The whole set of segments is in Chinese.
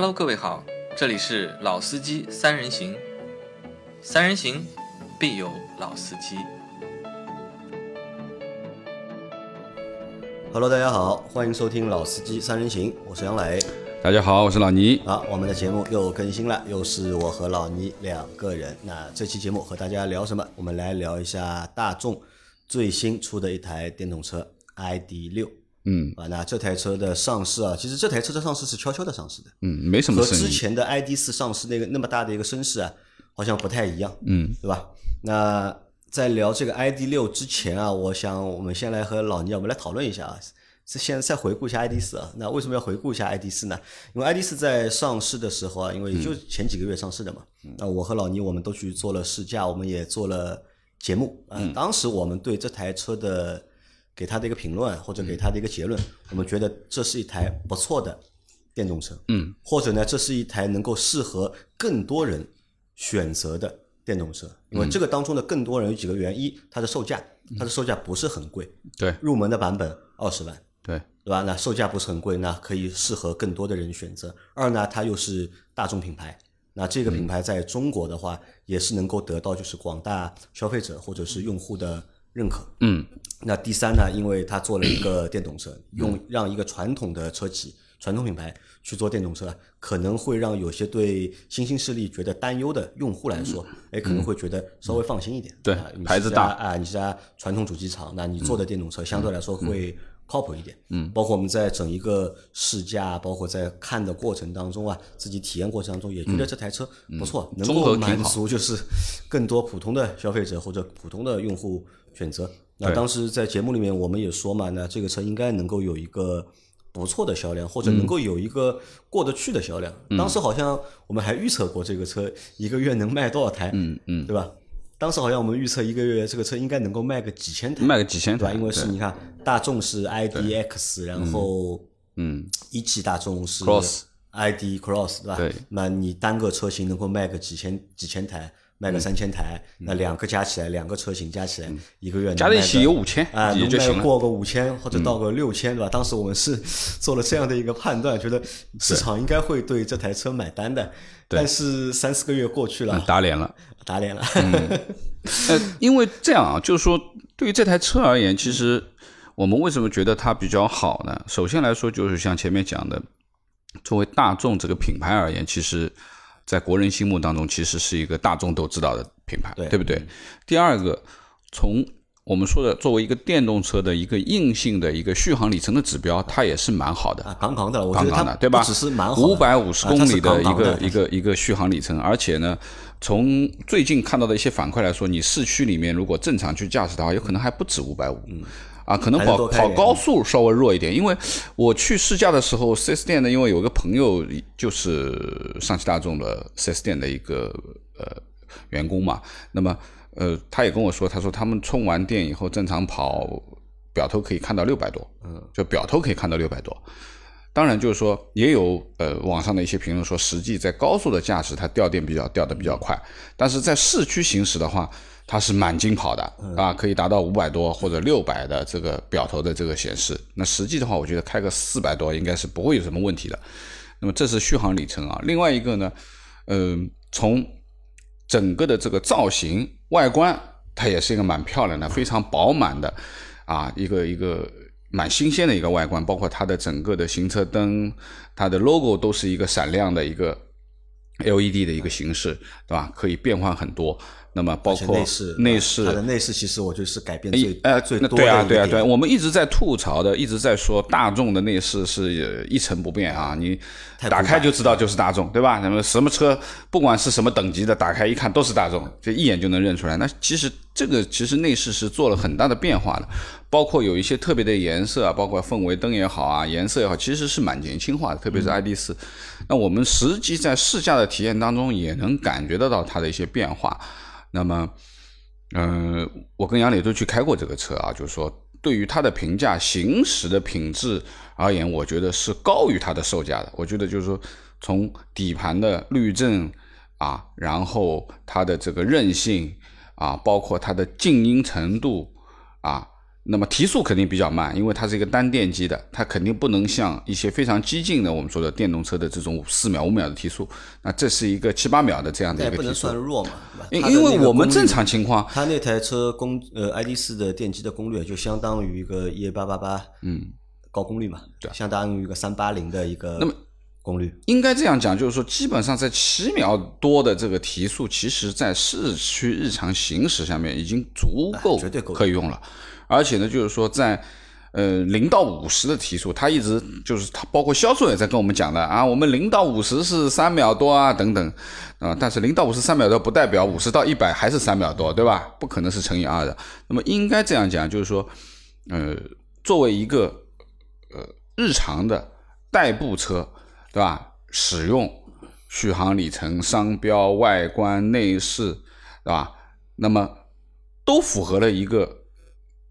Hello，各位好，这里是老司机三人行，三人行必有老司机。Hello，大家好，欢迎收听《老司机三人行》，我是杨磊。大家好，我是老倪。好，我们的节目又更新了，又是我和老倪两个人。那这期节目和大家聊什么？我们来聊一下大众最新出的一台电动车 ID 六。嗯啊，那这台车的上市啊，其实这台车的上市是悄悄的上市的，嗯，没什么和。之前的 ID 四上市那个那么大的一个声势啊，好像不太一样。嗯，对吧？那在聊这个 ID 六之前啊，我想我们先来和老倪啊，我们来讨论一下啊。这现在再回顾一下 ID 四啊，那为什么要回顾一下 ID 四呢？因为 ID 四在上市的时候啊，因为也就前几个月上市的嘛，那我和老倪我们都去做了试驾，我们也做了节目啊。当时我们对这台车的给他的一个评论或者给他的一个结论，我们觉得这是一台不错的电动车，嗯，或者呢，这是一台能够适合更多人选择的电动车，因为这个当中的更多人有几个原因：一，它的售价，它的售价不是很贵，对。入门的版本二十万，对，对吧？那售价不是很贵，那可以适合更多的人选择。二呢，它又是大众品牌，那这个品牌在中国的话，也是能够得到就是广大消费者或者是用户的认可。嗯。那第三呢，因为它做了一个 电动车，用让一个传统的车企、传统品牌去做电动车，可能会让有些对新兴势力觉得担忧的用户来说，哎，可能会觉得稍微放心一点。对啊牌子大。啊，你是家传统主机厂，那你做的电动车相对来说会靠谱一点。嗯，包括我们在整一个试驾，包括在看的过程当中啊，自己体验过程当中，也觉得这台车不错，能够满足就是更多普通的消费者或者普通的用户选择。那当时在节目里面我们也说嘛，那这个车应该能够有一个不错的销量，或者能够有一个过得去的销量。当时好像我们还预测过这个车一个月能卖多少台，嗯嗯，对吧？当时好像我们预测一个月这个车应该能够卖个几千台，卖个几千对吧？台，因为是你看大众是 IDX，然后嗯。一汽大众是 Cross ID Cross 对吧？对。那你单个车型能够卖个几千几千台，卖嗯个三千台，那两个加起来，两个车型加起来，一个月能加在一起有五千啊，能卖也就行了。嗯过个五千或者到个六千，对吧？当时我们是 做了这样的一个判断，觉得市场应该会对这台车买单的。但是三四个月过去了嗯，打脸了。打脸了。呃，因为这样啊，就是说，对于这台车而言，其实我们为什么觉得它比较好呢？首先来说，就是像前面讲的，作为大众这个品牌而言，其实在国人心目当中，其实是一个大众都知道的品牌，对不对？第二个，从我们说的作为一个电动车的一个硬性的一个续航里程的指标，它也是蛮好的。啊，杠杠的，我觉得它杠杠的，对吧？只是蛮好的，五百五十公里的一个一个一个续航里程，而且呢，从最近看到的一些反馈来说，你市区里面如果正常去驾驶的话，有可能还不止五百五。啊，可能跑跑高速稍微弱一点，因为我去试驾的时候，4S 店呢，因为有个朋友就是上汽大众的 4S 店的一个呃员工嘛，那么呃，他也跟我说，他说他们充完电以后正常跑，表头可以看到六百多，嗯，就表头可以看到六百多。当然，就是说也有呃网上的一些评论说，实际在高速的驾驶它掉电比较掉的比较快，但是在市区行驶的话，它是满斤跑的啊，可以达到五百多或者六百的这个表头的这个显示。那实际的话，我觉得开个四百多应该是不会有什么问题的。那么这是续航里程啊。另外一个呢，嗯、从整个的这个造型外观，它也是一个蛮漂亮的，非常饱满的啊，一个一个蛮新鲜的一个外观，包括它的整个的行车灯，它的 logo 都是一个闪亮的一个 LED 的一个形式，对吧？可以变换很多。那么包括内饰，内饰它的内饰其实我觉得是改变最呃，最那对啊，多的对啊，对啊，点我们一直在吐槽的，一直在说大众的内饰是呃一成不变啊，你打开就知道就是大众，对吧？那么什么车，不管是什么等级的，打开一看都是大众，就一眼就能认出来。那其实这个其实内饰是做了很大的变化的，包括有一些特别的颜色啊，包括氛围灯也好啊，颜色也好，其实是蛮年轻化的，特别是 ID 四。那我们实际在试驾的体验当中，也能感觉得到它的一些变化。那么，嗯、我跟杨磊都去开过这个车啊，就是说对于它的评价、行驶的品质而言，我觉得是高于它的售价的。我觉得就是说，从底盘的滤震啊，然后它的这个韧性啊，包括它的静音程度啊，那么提速肯定比较慢，因为它是一个单电机的，它肯定不能像一些非常激进的我们说的电动车的这种四秒、五秒的提速，那这是一个七八秒的这样的一也不能个提速算。弱嘛，因因为我们正常情况，它那台车功呃 ID 四的电机的功率就相当于一个 EA 八八八，嗯，高功率嘛，对，相当于一个三八零的一个那么功率，应该这样讲，就是说，基本上在七秒多的这个提速，其实在市区日常行驶下面已经足够可以用了。而且呢，就是说在呃零到五十的提速，它一直就是它包括销售也在跟我们讲的啊，我们零到五十是三秒多啊等等啊，但是零到五十三秒多不代表五十到一百还是三秒多，对吧？不可能是乘以二的。那么应该这样讲，就是说，呃，作为一个呃日常的代步车，对吧？使用续航里程、商标、外观、内饰，对吧？那么都符合了一个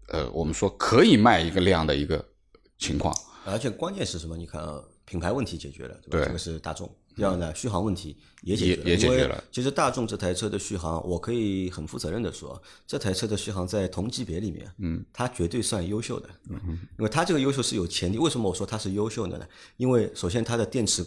呃，我们说可以卖一个量的一个情况。而且关键是什么？你看啊，品牌问题解决了，对吧？对这个是大众。第二呢，续航问题也解决了，也也解决了其实大众这台车的续航，我可以很负责任的说，这台车的续航在同级别里面，嗯，它绝对算优秀的，嗯因为它这个优秀是有前提。为什么我说它是优秀的呢？因为首先它的电池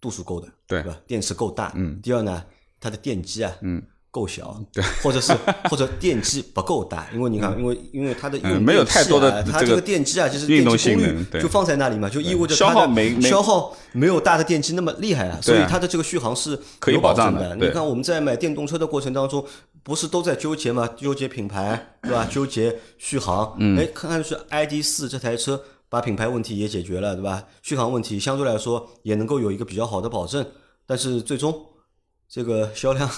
度数够的，对吧？电池够大，嗯。第二呢，它的电机啊，嗯。够小，对，或者是 或者电机不够大，因为你看，因为因为它的没有太多的啊它这个电机啊，就是运动电机功率对就放在那里嘛，就意味着消耗没没消耗没有大的电机那么厉害啊，所以它的这个续航是可以有保保障证的你看我们在买电动车的过程当中，不是都在纠结嘛？纠结品牌，对吧？纠结续航。嗯哎，看看是 ID 四这台车把品牌问题也解决了，对吧？续航问题相对来说也能够有一个比较好的保证，但是最终这个销量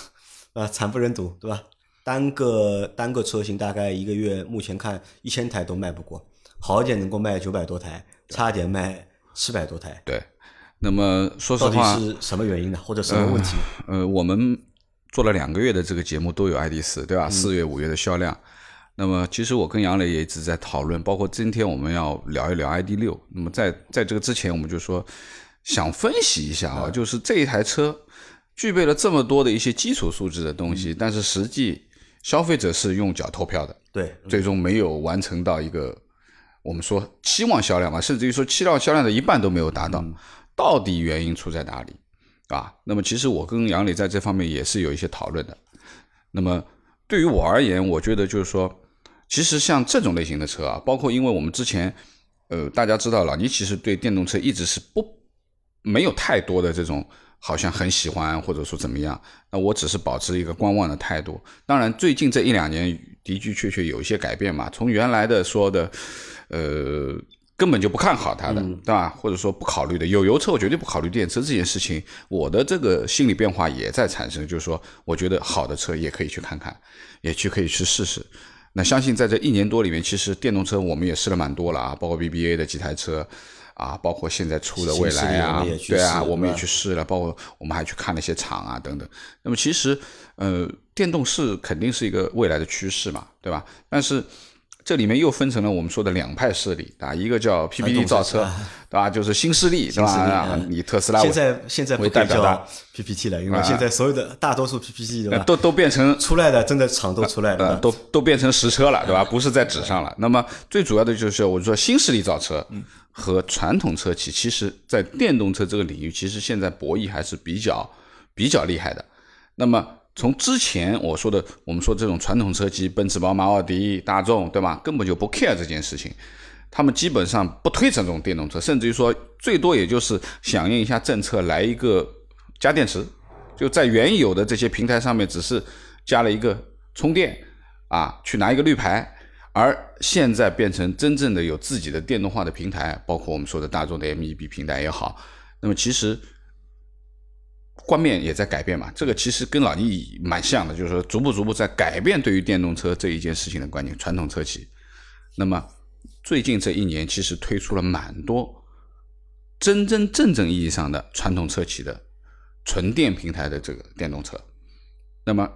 啊惨不忍睹，对吧？单个单个车型大概一个月目前看一千台都卖不过，好一点能够卖九百多台，差一点卖七百多台。对，那么说实话到底，是什么原因呢？或者什么问题？呃，我们做了两个月的这个节目都有 ID 四，对吧？四月、五月的销量。那么其实我跟杨磊也一直在讨论，包括今天我们要聊一聊 ID 六。那么在在这个之前，我们就说想分析一下啊，就是这一台车具备了这么多的一些基础素质的东西，但是实际消费者是用脚投票的，对，最终没有完成到一个我们说期望销量嘛，甚至于说期望销量的一半都没有达到，到底原因出在哪里啊？那么其实我跟杨磊在这方面也是有一些讨论的。那么对于我而言，我觉得就是说，其实像这种类型的车啊，包括因为我们之前，呃，大家知道老倪其实对电动车一直是不没有太多的这种好像很喜欢或者说怎么样，那我只是保持一个观望的态度。当然，最近这一两年的的确确有一些改变嘛，从原来的说的，呃。根本就不看好它的，对吧？或者说不考虑的，有油车我绝对不考虑电车这件事情，我的这个心理变化也在产生，就是说，我觉得好的车也可以去看看，也去可以去试试。那相信在这一年多里面，其实电动车我们也试了蛮多了啊，包括 BBA 的几台车啊，包括现在出的未来啊对啊，我们也去试了，包括我们还去看了一些厂啊等等。那么其实，呃，电动是肯定是一个未来的趋势嘛，对吧？但是这里面又分成了我们说的两派势力啊，一个叫 PPT 造车，对吧？就是新势力，对吧？你特斯拉现在现在不代表的 PPT 了，因为现在所有的大多数 PPT 都都变成出来的真的厂都出来呃，了，都都变成实车了，对吧？不是在纸上了。那么最主要的就是，我说新势力造车和传统车企，其实在电动车这个领域，其实现在博弈还是比较比较厉害的。那么从之前我说的，我们说这种传统车企，奔驰、宝马、奥迪、大众，对吧？根本就不 care 这件事情，他们基本上不推这种电动车，甚至于说最多也就是响应一下政策，来一个加电池，就在原有的这些平台上面，只是加了一个充电啊，去拿一个绿牌。而现在变成真正的有自己的电动化的平台，包括我们说的大众的 MEB 平台也好，那么其实观念也在改变嘛。这个其实跟老倪蛮像的，就是说逐步逐步在改变对于电动车这一件事情的观念。传统车企，那么最近这一年其实推出了蛮多真真正正意义上的传统车企的纯电平台的这个电动车。那么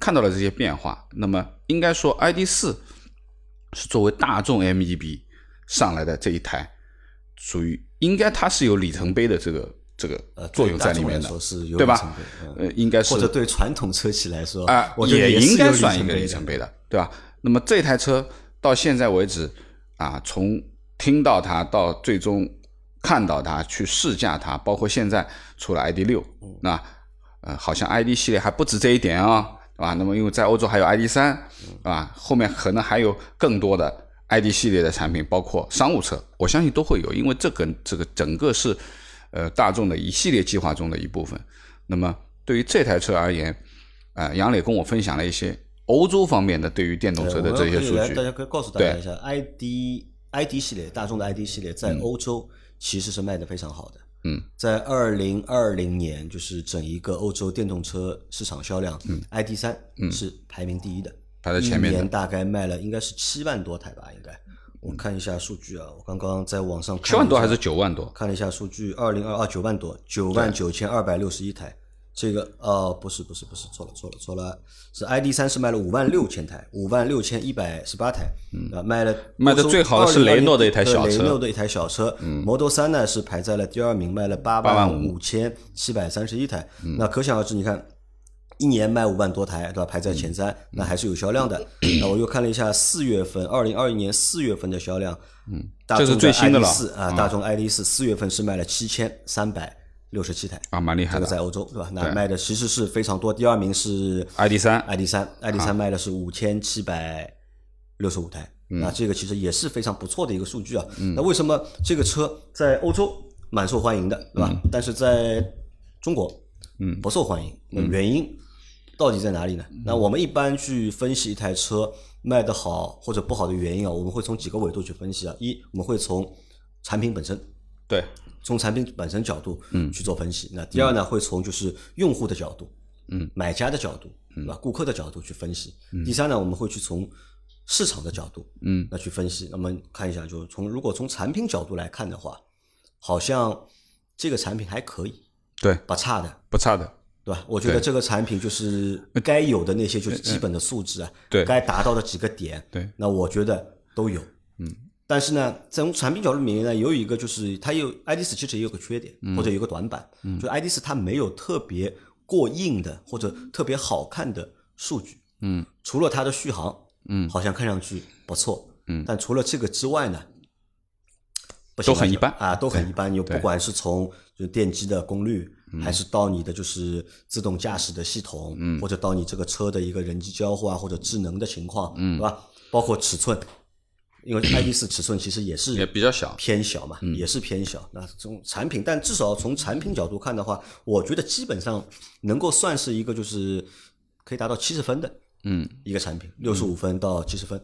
看到了这些变化，那么应该说 ID 四是作为大众 MEB 上来的这一台，属于应该它是有里程碑的这个这个呃作用在里面的对吧呃，应该是或者对传统车企来说啊，也应该算一个里程碑的，对吧？那么这台车到现在为止啊，从听到它到最终看到它去试驾它，包括现在出了 ID 六，那呃好像 ID 系列还不止这一点啊、对吧？那么因为在欧洲还有 ID 三，啊，后面可能还有更多的 ID 系列的产品，包括商务车，我相信都会有，因为这个这个整个是呃大众的一系列计划中的一部分。那么对于这台车而言，呃，杨磊跟我分享了一些欧洲方面的对于电动车的这些数据大。家可以告诉大家一下，ID ID 系列，大众的 ID 系列在欧洲其实是卖的非常好的。嗯，在二零二零年，就是整一个欧洲电动车市场销量、i d 三是排名第一的，嗯排在前面的一年大概卖了应该是七万多台吧，应该。我看一下数据啊，我刚刚在网上七万多还是九万多？看了一下数据，二零二二九万多，九万九千二百六十一台。这个呃不是不是不是错了错了错了，是 ID 三是卖了五万六千台，五万六千一百十八台，啊卖了卖的最好的是雷诺的一台小车雷诺的一台小车，Model 三呢是排在了第二名，卖了八万五千七百三十一台。那可想而知，你看一年卖五万多台，对吧？排在前三，那还是有销量的。那我又看了一下四月份，二零二一年四月份的销量，嗯，大这是众最新的了四啊，大众 ID 四四月份是卖了七千三百六十七台，啊，蛮厉害这个在。欧洲对吧？那卖的其实是非常多，第二名是 ID 三 ID 三，ID 三卖的是五千七百六十五台，那这个其实也是非常不错的一个数据啊。那为什么这个车在欧洲蛮受欢迎的，对吧？但是在中国，嗯，不受欢迎，那原因到底在哪里呢？那我们一般去分析一台车卖得好或者不好的原因啊，我们会从几个维度去分析啊。一，我们会从产品本身，对，从产品本身角度嗯去做分析。那第二呢，会从就是用户的角度，嗯，买家的角度，对吧？顾客的角度去分析。第三呢，我们会去从市场的角度，嗯，那去分析。那么看一下，就是从如果从产品角度来看的话，好像这个产品还可以，对，不差的，不差的。对吧？我觉得这个产品就是该有的那些就是基本的素质啊，对。该达到的几个点，对，那我觉得都有，嗯。但是呢，从产品角度里面呢，有一个就是它有 ID 四其实也有个缺点，或者有个短板，嗯。就 ID 四它没有特别过硬的或者特别好看的数据，嗯，除了它的续航，嗯。好像看上去不错，嗯。但除了这个之外呢，不行都很一般。啊，都很一般。你不管是从就电机的功率，嗯还是到你的就是自动驾驶的系统，嗯。或者到你这个车的一个人机交互啊，或者智能的情况，对吧？包括尺寸，因为 ID 四尺寸其实也是也比较小。偏小嘛，嗯。也是偏小。那从产品，但至少从产品角度看的话，我觉得基本上能够算是一个就是可以达到七十分的，嗯，一个产品，六十五分到七十分，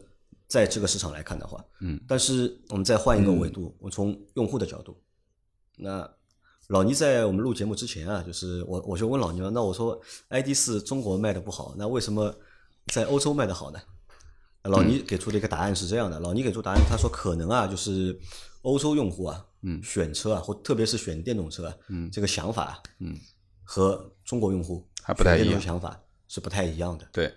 在这个市场来看的话，嗯，但是我们再换一个维度，我从用户的角度，那老倪在我们录节目之前啊，就是我我就问老倪了，那我说 ID 四中国卖的不好，那为什么在欧洲卖的好呢？老倪给出的一个答案是这样的，老倪给出答案，他说可能啊，就是欧洲用户啊，嗯，选车啊，或特别是选电动车啊，嗯，这个想法，嗯，和中国用户还不太一样。想法是不太一样的。对，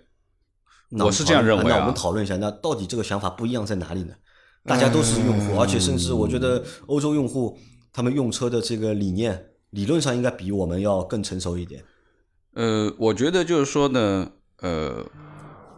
那我是这样认为啊。那我们讨论一下，那到底这个想法不一样在哪里呢？大家都是用嗯。户，而且甚至我觉得欧洲用户他们用车的这个理念，理论上应该比我们要更成熟一点。呃，我觉得就是说呢，呃，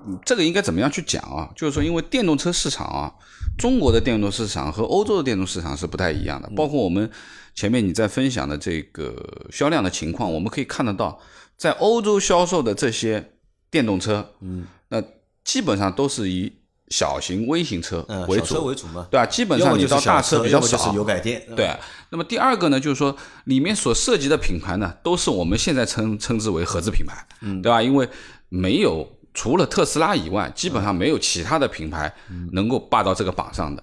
嗯这个应该怎么样去讲啊？就是说，因为电动车市场啊，中国的电动市场和欧洲的电动市场是不太一样的。包括我们前面你在分享的这个销量的情况，我们可以看得到，在欧洲销售的这些电动车，嗯，那基本上都是以小型微型车嗯，为小车主，为主嘛，对吧？基本上你到大小车比较少，油改电。对，那么第二个呢，就是说里面所涉及的品牌呢，都是我们现在称称之为合资品牌，嗯，对吧？因为没有除了特斯拉以外，基本上没有其他的品牌能够霸到这个榜上的。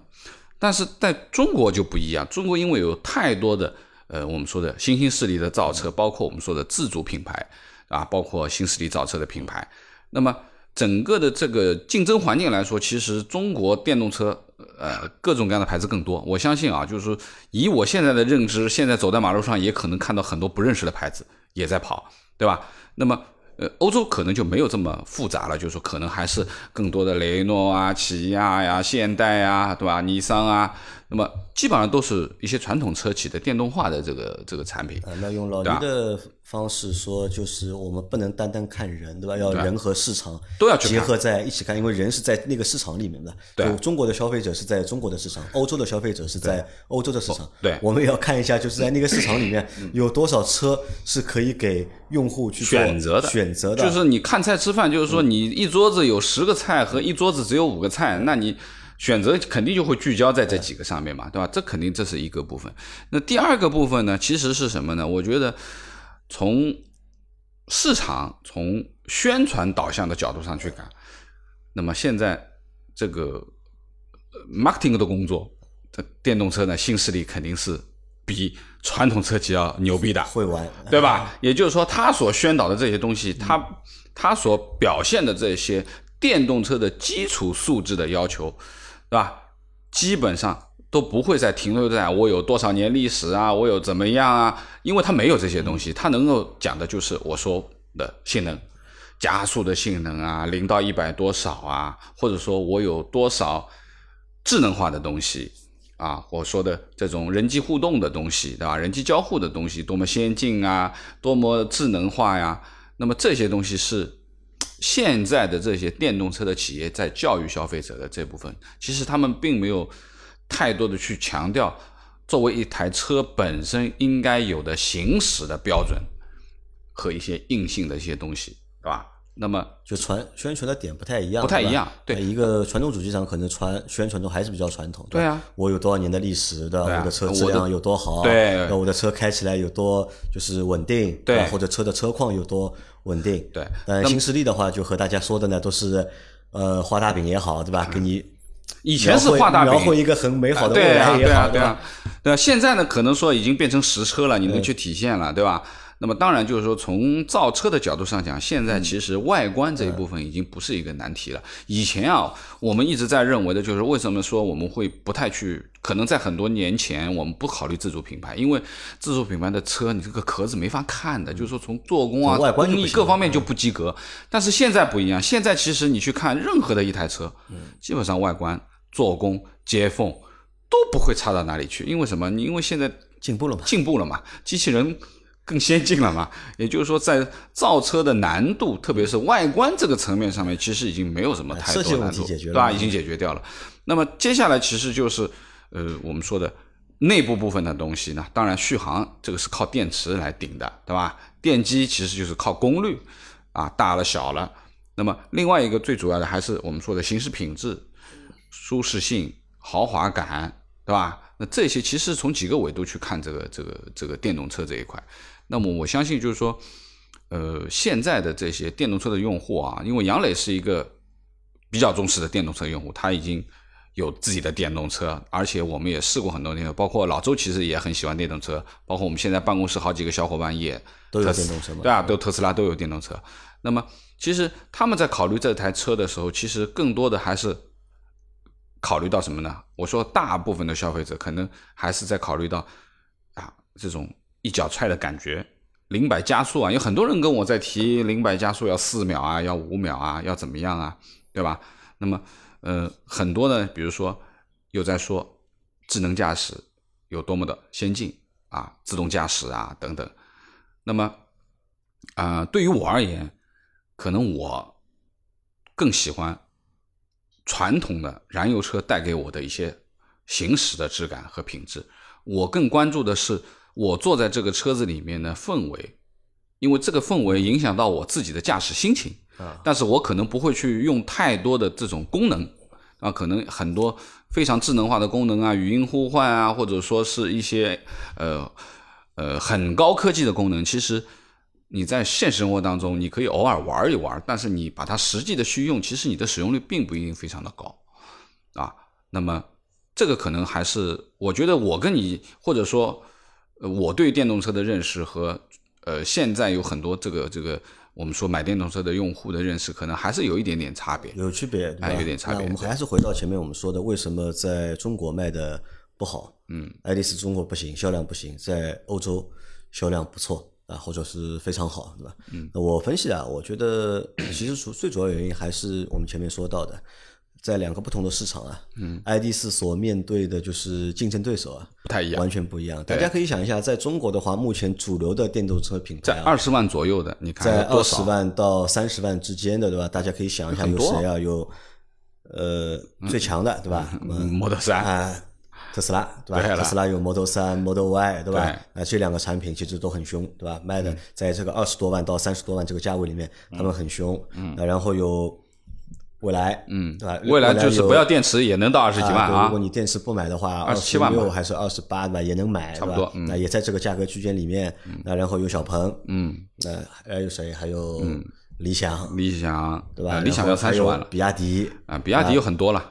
但是在中国就不一样，中国因为有太多的呃我们说的新兴势力的造车，包括我们说的自主品牌啊，包括新势力造车的品牌，那么整个的这个竞争环境来说，其实中国电动车呃各种各样的牌子更多。我相信啊，就是说以我现在的认知，现在走在马路上也可能看到很多不认识的牌子也在跑，对吧？那么呃，欧洲可能就没有这么复杂了，就是说可能还是更多的雷诺啊、起亚呀、现代啊，对吧？尼桑啊那么基本上都是一些传统车企的电动化的这个这个产品。啊，那用老倪的方式说，就是我们不能单单看人，对吧？要人和市场都要结合在一起看，因为人是在那个市场里面的。对，中国的消费者是在中国的市场，欧洲的消费者是在欧洲的市场。对，我们也要看一下，就是在那个市场里面有多少车是可以给用户去选择的。选择的，就是你看菜吃饭，就是说你一桌子有十个菜和一桌子只有五个菜，那你。选择肯定就会聚焦在这几个上面嘛，对吧？这肯定这是一个部分。那第二个部分呢，其实是什么呢？我觉得从市场、从宣传导向的角度上去看，那么现在这个 marketing 的工作，这电动车呢，新势力肯定是比传统车企要牛逼的，会玩，对吧？也就是说，他所宣导的这些东西，他他所表现的这些电动车的基础素质的要求。对吧？基本上都不会再停留在我有多少年历史啊，我有怎么样啊？因为它没有这些东西，它能够讲的就是我说的性能，加速的性能啊，零到一百多少啊，或者说我有多少智能化的东西啊，我说的这种人机互动的东西，对吧？人机交互的东西多么先进啊，多么智能化呀？那么这些东西是。现在的这些电动车的企业在教育消费者的这部分，其实他们并没有太多的去强调作为一台车本身应该有的行驶的标准和一些硬性的一些东西，对吧？那么就传宣传的点不太一样，不太一样。对一个传统主机厂可能传宣传都还是比较传统。对啊，我有多少年的历史，的？我的车质量有多好？对，那我的车开起来有多就是稳定？对，或者车的车况有多？稳定对，但新势力的话，就和大家说的呢，都是呃画大饼也好，对吧？给你以前是画大饼，描绘一个很美好的未来也好，对啊？对那？现在呢，可能说已经变成实车了，你能去体现了，对吧？那么当然就是说，从造车的角度上讲，现在其实外观这一部分已经不是一个难题了。以前啊，我们一直在认为的就是为什么说我们会不太去，可能在很多年前我们不考虑自主品牌，因为自主品牌的车你这个壳子没法看的，就是说从做工啊、工艺各方面就不及格。但是现在不一样，现在其实你去看任何的一台车，基本上外观、做工、接缝都不会差到哪里去。因为什么？因为现在进步了嘛，进步了嘛，机器人。更先进了嘛？也就是说，在造车的难度，特别是外观这个层面上面，其实已经没有什么太多难度，对吧？已经解决掉了。那么接下来其实就是，呃，我们说的内部部分的东西呢，当然续航这个是靠电池来顶的，对吧？电机其实就是靠功率啊，大了小了。那么另外一个最主要的还是我们说的行驶品质、舒适性、豪华感，对吧？那这些其实从几个维度去看这个这个这个电动车这一块。那么我相信，就是说，呃，现在的这些电动车的用户啊，因为杨磊是一个比较忠实的电动车用户，他已经有自己的电动车，而且我们也试过很多电动车，包括老周其实也很喜欢电动车，包括我们现在办公室好几个小伙伴也都有电动车，对啊，都特斯拉都有电动车。那么其实他们在考虑这台车的时候，其实更多的还是考虑到什么呢？我说大部分的消费者可能还是在考虑到啊这种。一脚踹的感觉，零百加速啊，有很多人跟我在提零百加速要四秒啊，要五秒啊，要怎么样啊，对吧？那么，呃，很多呢，比如说又在说智能驾驶有多么的先进啊，自动驾驶啊等等。那么，啊，对于我而言，可能我更喜欢传统的燃油车带给我的一些行驶的质感和品质。我更关注的是。我坐在这个车子里面的氛围，因为这个氛围影响到我自己的驾驶心情啊。但是我可能不会去用太多的这种功能啊，可能很多非常智能化的功能啊，语音呼唤啊，或者说是一些呃呃很高科技的功能。其实你在现实生活当中，你可以偶尔玩一玩，但是你把它实际的去用，其实你的使用率并不一定非常的高啊。那么这个可能还是我觉得我跟你或者说。呃，我对电动车的认识和呃，现在有很多这个这个，我们说买电动车的用户的认识，可能还是有一点点差别，有区别，哎，有点差别。我们还是回到前面我们说的，为什么在中国卖的不好？嗯，爱丽丝中国不行，销量不行，在欧洲销量不错啊，或者是非常好，对吧？嗯，那我分析啊，我觉得其实主最主要原因还是我们前面说到的，在两个不同的市场啊，嗯，ID 四所面对的就是竞争对手啊，不太一样完全不一样。大家可以想一下，在中国的话，目前主流的电动车品牌啊，在二十万左右的，你看在？二十万到三十万之间的，对吧？大家可以想一下有谁啊？有呃最强的，对吧？嗯，Model 三，啊，特斯拉对吧？对特斯拉有 Model 三、Model Y 对吧？那啊，这两个产品其实都很凶，对吧？卖嗯的在这个二十多万到三十多万这个价位里面，他们很凶。嗯，然后有蔚来，嗯对吧？未来就是不要电池也能到二十几万啊对如啊果你电池不买的话，二十七万吧六还是二十八对吧？也能买，差不多嗯那也在这个价格区间里面。那然后有小鹏，嗯，那还有谁？还有理想，理想对吧？呃理想要三十万了比亚迪，啊，比亚迪有很多了，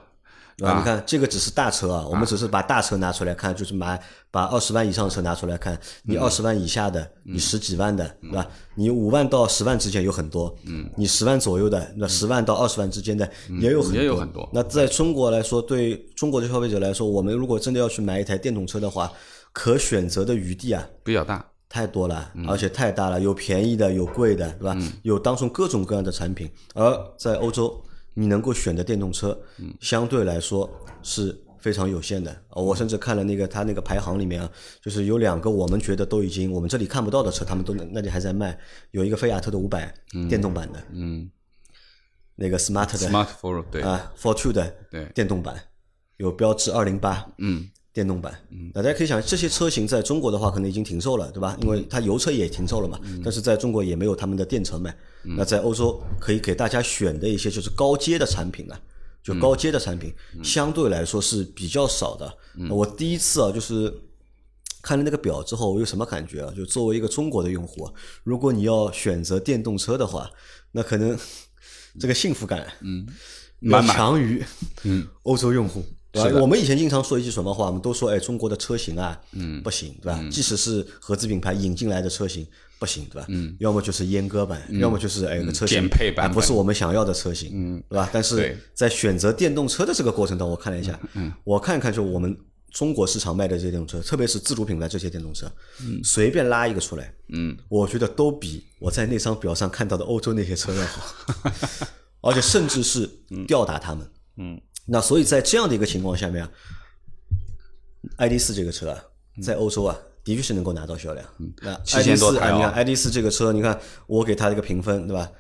对吧？你看这个只是大车啊，我们只是把大车拿出来看，就是买把二十万以上的车拿出来看，你嗯二十万以下的，你十几万的，对吧？你五万到十万之间有很多，嗯，你十万左右的，那十万到二十万之间的也有很多，嗯也有很多那在中国来说，对中国的消费者来说，我们如果真的要去买一台电动车的话，可选择的余地啊，比较大。太多了，而且太大了，有便宜的，有贵的，对吧？有当中各种各样的产品。而在欧洲，你能够选的电动车，相对来说是非常有限的。呃我甚至看了那个它那个排行里面啊，就是有两个我们觉得都已经我们这里看不到的车，他们都那里还在卖。有一个菲亚特的五百电动版的，嗯那个 Smart 的，Smart Four 对，啊 Fortwo 的对电动版，有标致二零八，嗯，电动版，那大家可以想，这些车型在中国的话，可能已经停售了，对吧？因为它油车也停售了嘛，但是在中国也没有他们的电车卖。那在欧洲可以给大家选的一些就是高阶的产品啊，就高阶的产品相对来说是比较少的。我第一次啊，就是看了那个表之后，我有什么感觉啊？就作为一个中国的用户啊，如果你要选择电动车的话，那可能 这个幸福感，嗯，强于嗯欧洲用户。对吧？我们以前经常说一句什么话？我们都说，哎，中国的车型啊，嗯，不行，对吧？即使是合资品牌引进来的车型，不行，对吧？嗯，要么就是阉割版，要么就是哎，有个车型减配版啊不是我们想要的车型，嗯，对吧？但是在选择电动车的这个过程当中，我看了一下，嗯，我看一看，就我们中国市场卖的这些电动车，特别是自主品牌这些电动车，嗯，随便拉一个出来，嗯，我觉得都比我在那张表上看到的欧洲那些车要好，而且甚至是吊打他们。嗯，那所以在这样的一个情况下面啊，ID 四这个车啊，在欧洲啊，的确是能够拿到销量。那七千 ID 四啊，多台哦你看 ID 四这个车，你看我给它一个评分，对吧？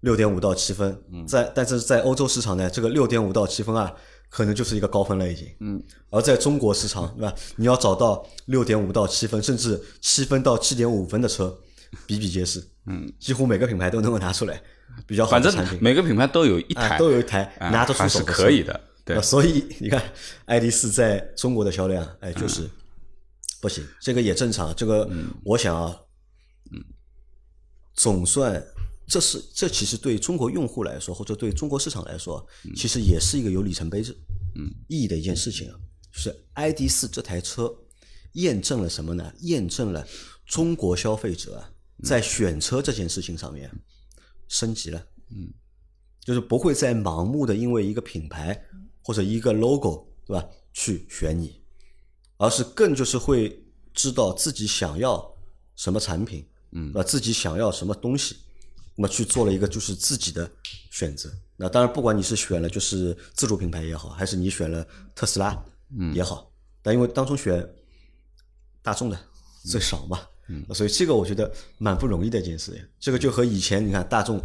六点五到七分，在但是在欧洲市场呢，这个六点五到七分啊，可能就是一个高分了已经。嗯，而在中国市场，对吧？你要找到六点五到七分，甚至七分到七点五分的车，比比皆是。嗯，几乎每个品牌都能够拿出来比较好的产品。每个品牌都有一啊，台，都有一台啊拿得出手可以的。对，所以你看，ID 四在中国的销量，哎，就是嗯不行，这个也正常。这个我想啊，嗯，总算这是这其实对中国用户来说，或者对中国市场来说，其实也是一个有里程碑嗯意义的一件事情啊。就是 ID 四这台车验证了什么呢？验证了中国消费者啊在选车这件事情上面升级了。嗯就是不会再盲目的因为一个品牌或者一个 logo，对吧，去选你，而是更就是会知道自己想要什么产品，嗯，啊，自己想要什么东西，那么去做了一个就是自己的选择。那当然，不管你是选了就是自主品牌也好，还是你选了特斯拉，嗯，也好，但因为当中选大众的最少嘛，嗯，所以这个我觉得蛮不容易的一件事情。这个就和以前你看大众。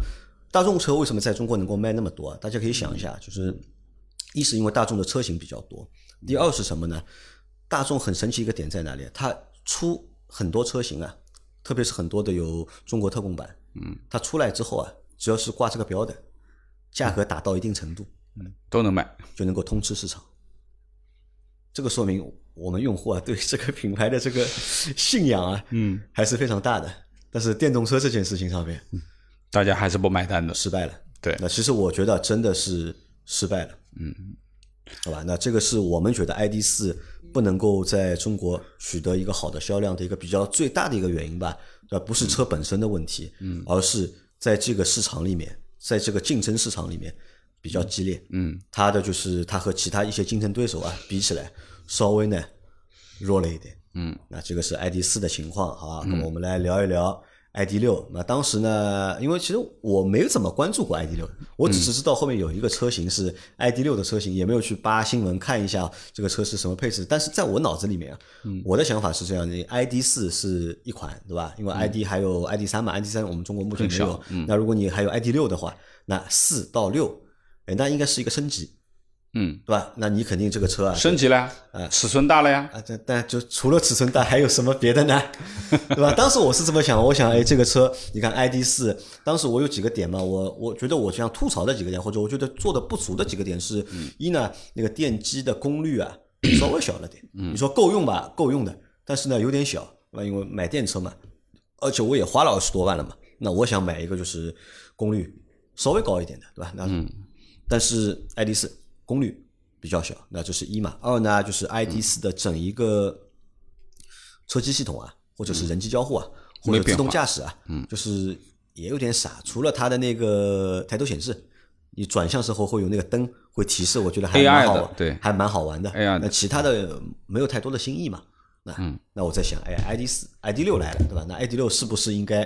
大众车为什么在中国能够卖那么多啊？大家可以想一下，就是一是因为大众的车型比较多，第二是什么呢？大众很神奇一个点在哪里？它出很多车型啊，特别是很多的有中国特供版，嗯，它出来之后啊，只要是挂这个标的，价格打到一定程度，嗯都能卖。就能够通吃市场。这个说明我们用户啊 对这个品牌的这个信仰啊，嗯，还是非常大的。但是电动车这件事情上面，大家还是不买单的。失败了。对那其实我觉得真的是失败了。嗯，好吧，那这个是我们觉得 ID 四不能够在中国取得一个好的销量的一个比较最大的一个原因吧，对吧？不是车本身的问题，嗯，而是在这个市场里面，在这个竞争市场里面比较激烈。嗯，它的就是它和其他一些竞争对手啊比起来，稍微呢弱了一点。嗯，那这个是 ID 四的情况，好吧？那么我们来聊一聊 ID 六。那当时呢，因为其实我没有怎么关注过 ID 六，我只是知道后面有一个车型是 ID 六的车型，也没有去扒新闻看一下这个车是什么配置。但是在我脑子里面啊，我的想法是这样的：ID 四是一款，对吧？因为 ID 还有 ID 三嘛，ID 三我们中国目前没有。那如果你还有 ID 六的话，那四到六，哎，那应该是一个升级。嗯，对吧？那你肯定这个车啊，升级了呀，尺寸大了呀，啊，但但就除了尺寸大，还有什么别的呢？对吧？当时我是这么想，我想，哎，这个车，你看 ID 四，当时我有几个点嘛，我我觉得我想吐槽的几个点，或者我觉得做的不足的几个点是，一呢，那个电机的功率啊 稍微小了点，你说够用吧？够用的，但是呢有点小，对吧？因为买电车嘛，而且我也花了二十多万了嘛，那我想买一个就是功率稍微高一点的，对吧？那但是 ID 四。功率比较小，那这是一嘛？二呢，就是 ID 四的整一个车机系统啊，或者是人机交互啊，或者自动驾驶啊，嗯，就是也有点傻。除了它的那个抬头显示，你转向时候会有那个灯会提示，我觉得还蛮好，对，还蛮好玩的。那其他的没有太多的新意嘛？那那我在想，哎，ID 四、ID 六来了，对吧？那 ID 六是不是应该？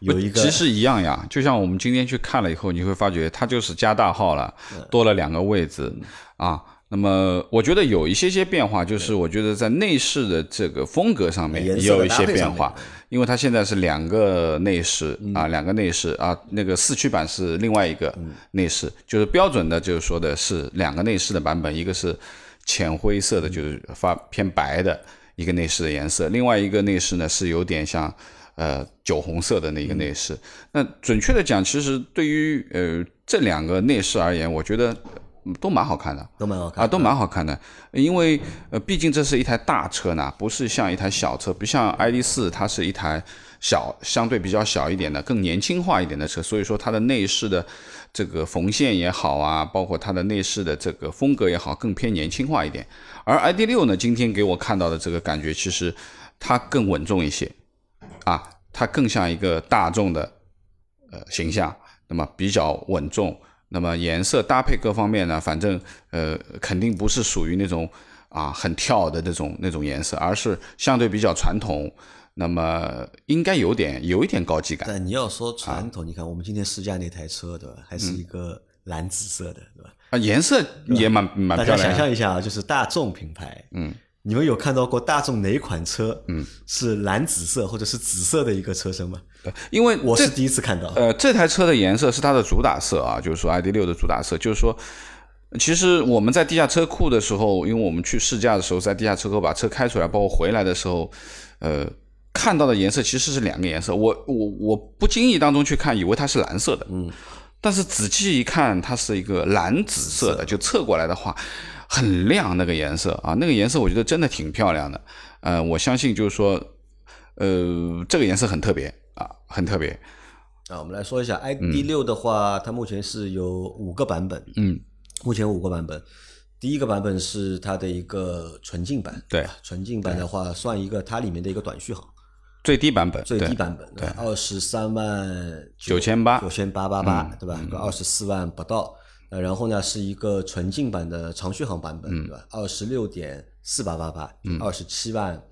有一个其实一样呀，就像我们今天去看了以后，你会发觉它就是加大号了，多了两个位置啊。那么我觉得有一些些变化，就是我觉得在内饰的这个风格上面也有一些变化，因为它现在是两个内饰啊，两个内饰啊，那个四驱版是另外一个内饰，就是标准的，就是说的是两个内饰的版本，一个是浅灰色的，就是发偏白的一个内饰的颜色，另外一个内饰呢是有点像。呃，酒红色的那个内饰，那准确的讲，其实对于呃这两个内饰而言，我觉得都蛮好看的，都蛮好看啊，都蛮好看的。因为呃，毕竟这是一台大车呢，不是像一台小车，不像 ID 四，它是一台小，相对比较小一点的，更年轻化一点的车，所以说它的内饰的这个缝线也好啊，包括它的内饰的这个风格也好，更偏年轻化一点。而 ID 六呢，今天给我看到的这个感觉，其实它更稳重一些。啊，它更像一个大众的呃形象，那么比较稳重，那么颜色搭配各方面呢，反正呃肯定不是属于那种啊很跳的那种那种颜色，而是相对比较传统，那么应该有点有一点高级感。但你要说传统，你看我们今天试驾那台车对吧，还是一个蓝紫色的对吧？啊，颜色也蛮蛮漂亮。大家想象一下啊，就是大众品牌，嗯。你们有看到过大众哪款车，嗯，是蓝紫色或者是紫色的一个车身吗？因为我是第一次看到。呃，这台车的颜色是它的主打色啊，就是说 ID 六的主打色。就是说，其实我们在地下车库的时候，因为我们去试驾的时候，在地下车库把车开出来，包括回来的时候，呃，看到的颜色其实是两个颜色。我我我不经意当中去看，以为它是蓝色的，嗯，但是仔细一看，它是一个蓝紫色的，就侧过来的话。很亮那个颜色啊，那个颜色我觉得真的挺漂亮的。呃，我相信就是说，呃，这个颜色很特别啊，很特别。啊，我们来说一下 ID 六的话，它目前是有五个版本。嗯，目前五个版本。第一个版本是它的一个纯净版。对，纯净版的话算一个它里面的一个短续航。最低版本。最低版本。对，二十三万九千八。九千八八八，对吧？个二十四万不到。呃，然后呢，是一个纯净版的长续航版本，对吧？二十六点四八八八，二十七万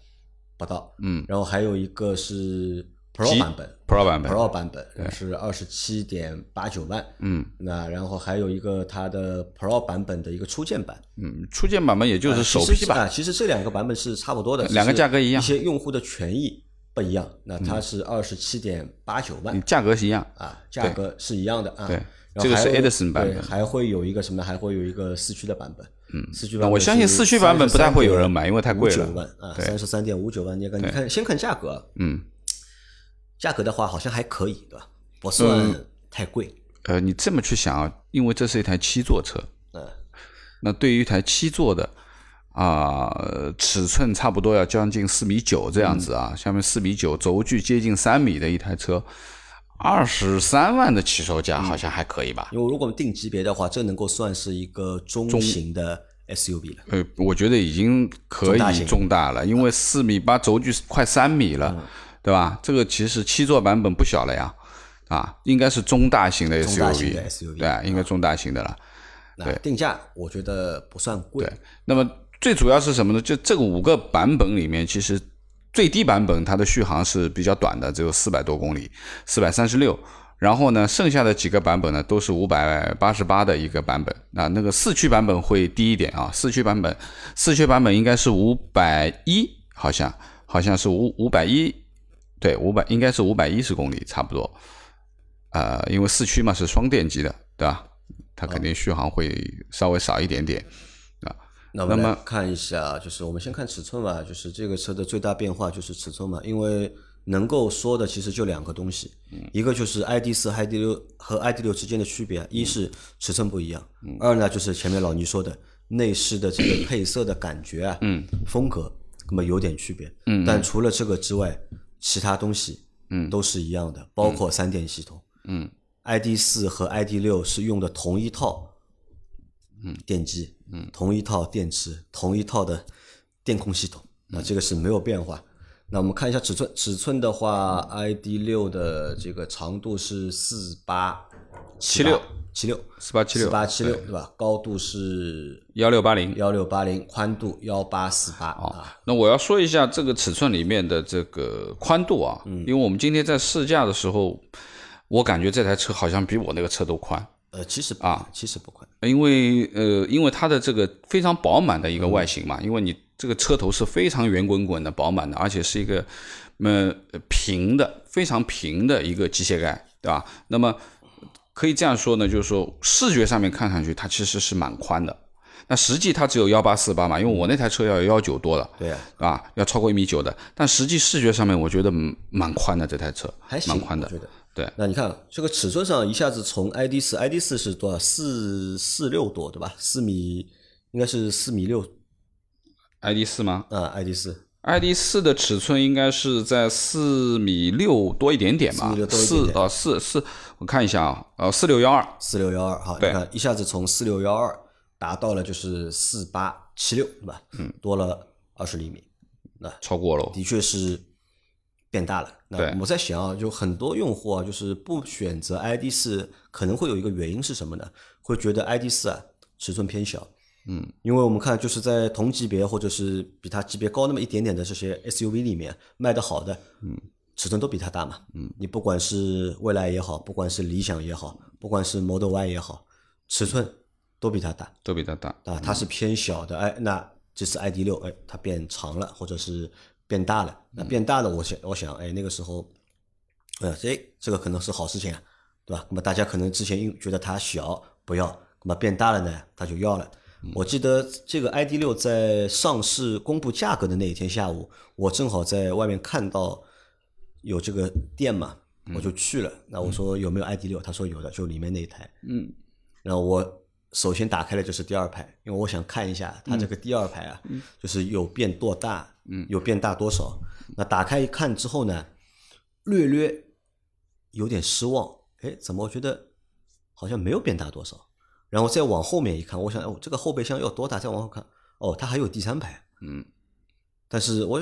不到。嗯，然后还有一个是 Pro 版本，Pro 版本，Pro 版本是二十七点八九万。嗯，那然后还有一个它的 Pro 版本的一个初见版。嗯，初见版本也就是首批吧。其实这两个版本是差不多的，两个价格一样，一些用户的权益不一样。那它是二十七点八九万，价格是一样啊，价格是一样的啊。对。这个是 Edison 版本，还会有一个什么？还会有一个四驱的版本。嗯，四驱版本。我相信四驱版本不太会有人买，因为太贵了。五九万啊，三十三点五九万。你看，你看，先看价格。嗯，价格的话好像还可以，对吧？不算太贵。呃，你这么去想啊，因为这是一台七座车。嗯。那对于一台七座的啊，尺寸差不多要将近四米九这样子啊，下面四米九，轴距接近三米的一台车。二十三万的起售价好像还可以吧？因为如果我们定级别的话，这能够算是一个中型的 SUV 了。呃，我觉得已经可以中大了，因为四米八，轴距快三米了，对吧？这个其实七座版本不小了呀，啊，应该是中大型的 SUV，对啊，应该中大型的了。对，定价我觉得不算贵。对，那么最主要是什么呢？就这个五个版本里面，其实最低版本它的续航是比较短的，只有四百多公里，四百三十六。然后呢，剩下的几个版本呢都是五百八十八的一个版本。那那个四驱版本会低一点啊，四驱版本，四驱版本应该是五百一，好像好像是五五百一，对，五百应该是五百一十公里差不多。呃，因为四驱嘛是双电机的，对吧？它肯定续航会稍微少一点点。那我们来看一下，就是我们先看尺寸吧，就是这个车的最大变化就是尺寸嘛，因为能够说的其实就两个东西，一个就是 ID 四、ID 六和 ID 六之间的区别，一是尺寸不一样，二呢就是前面老倪说的内饰的这个 配色的感觉啊，风格那么有点区别，但除了这个之外，其他东西都是一样的，包括三电系统。嗯，ID 四和 ID 六是用的同一套，嗯，电机，嗯，同一套电池，同一套的电控系统，那这个是没有变化。那我们看一下尺寸，尺寸的话，ID 六的这个长度是四八七六七六四八七六四八七六，对吧？高度是幺六八零幺六八零，宽度幺八四八啊。那我要说一下这个尺寸里面的这个宽度啊，因为我们今天在试驾的时候。我感觉这台车好像比我那个车都宽，呃，其实啊，其实不宽，因为呃，因为它的这个非常饱满的一个外形嘛，因为你这个车头是非常圆滚滚的、饱满的，而且是一个呃平的、非常平的一个机械盖，对吧？那么可以这样说呢，就是说视觉上面看上去它其实是蛮宽的，那实际它只有幺八四八嘛，因为我那台车要幺九多了，对啊，要超过一米九的，但实际视觉上面我觉得蛮宽的，这台车还蛮宽的。对，那你看这个尺寸上一下子从 ID 四，ID 四是多少？四四六多，对吧？四米应该是四米六，ID 四吗？啊，ID 四，ID 四的尺寸应该是在四米六多一点点吧？四啊四四，我看一下啊，呃四六幺二，四六幺二，好，你看一下子从四六幺二达到了就是四八七六，对吧？嗯，多了二十厘米，那超过了，的确是。变大了，那我在想啊，就很多用户啊，就是不选择 ID 四，可能会有一个原因是什么呢？会觉得 ID 四啊尺寸偏小，嗯，因为我们看就是在同级别或者是比它级别高那么一点点的这些 SUV 里面卖的好的，嗯，尺寸都比它大嘛，嗯，你不管是蔚来也好，不管是理想也好，不管是 Model Y 也好，尺寸都比它大，都比它大。啊，它是偏小的，哎，那这次 ID 六，哎，它变长了，或者是。变大了，那变大了，我想，我想，哎，那个时候，呃，哎，这个可能是好事情啊，对吧？那么大家可能之前因觉得它小不要，那么变大了呢，他就要了。我记得这个 ID 六在上市公布价格的那一天下午，我正好在外面看到有这个店嘛，我就去了。那我说有没有 ID 六？他说有的，就里面那一台。嗯，然后我首先打开的就是第二排，因为我想看一下它这个第二排啊，就是有变多大。嗯，有变大多少？那打开一看之后呢，略略有点失望。哎，怎么我觉得好像没有变大多少？然后再往后面一看，我想，哦，这个后备箱要多大？再往后看，哦，它还有第三排。嗯，但是我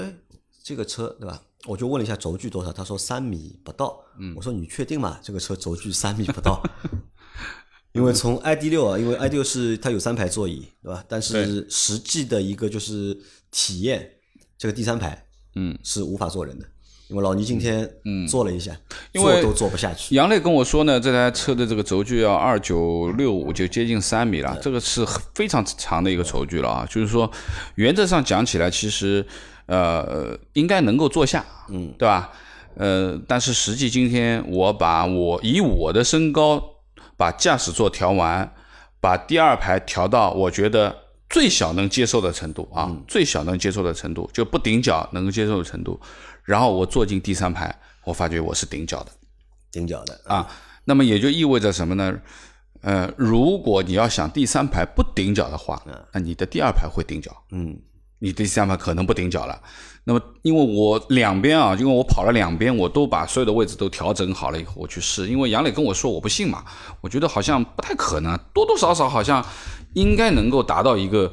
这个车对吧？我就问了一下轴距多少，他说三米不到。嗯，我说你确定吗？这个车轴距三米不到？因为从 ID 六啊，因为 ID 六是它有三排座椅，对吧？但是实际的一个就是体验。这个第三排，嗯，是无法坐人的，因为老倪今天嗯坐了一下，坐都坐不下去。杨磊跟我说呢，这台车的这个轴距要二九六五，就接近三米了，这个是非常长的一个轴距了啊。就是说，原则上讲起来，其实呃应该能够坐下，嗯，对吧？呃，但是实际今天我把我以我的身高把驾驶座调完，把第二排调到我觉得。最小能接受的程度啊，最小能接受的程度就不顶脚能够接受的程度，然后我坐进第三排，我发觉我是顶脚的，顶脚的啊，那么也就意味着什么呢？呃，如果你要想第三排不顶脚的话，那你的第二排会顶脚，嗯，你第三排可能不顶脚了。那么因为我两边啊，因为我跑了两边，我都把所有的位置都调整好了以后，我去试。因为杨磊跟我说我不信嘛，我觉得好像不太可能，多多少少好像。应该能够达到一个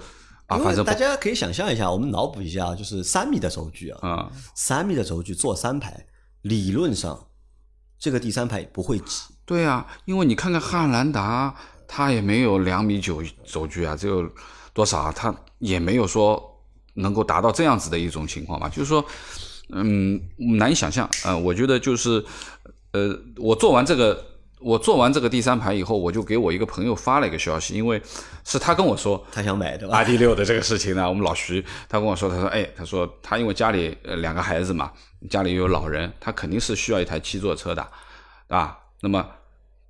啊，反正大家可以想象一下，我们脑补一下，就是三米的轴距啊，啊，三米的轴距坐三排，理论上这个第三排不会挤。对啊，因为你看看汉兰达，它也没有两米九轴距啊，只有多少啊？它也没有说能够达到这样子的一种情况吧。就是说，嗯，难以想象啊、呃我觉得就是，呃，我做完这个，我做完这个第三排以后，我就给我一个朋友发了一个消息，因为是他跟我说，他想买对吧？R D 六的这个事情呢，我们老徐他跟我说，他说，哎，他说他因为家里呃两个孩子嘛，家里有老人，他肯定是需要一台七座车的，啊，那么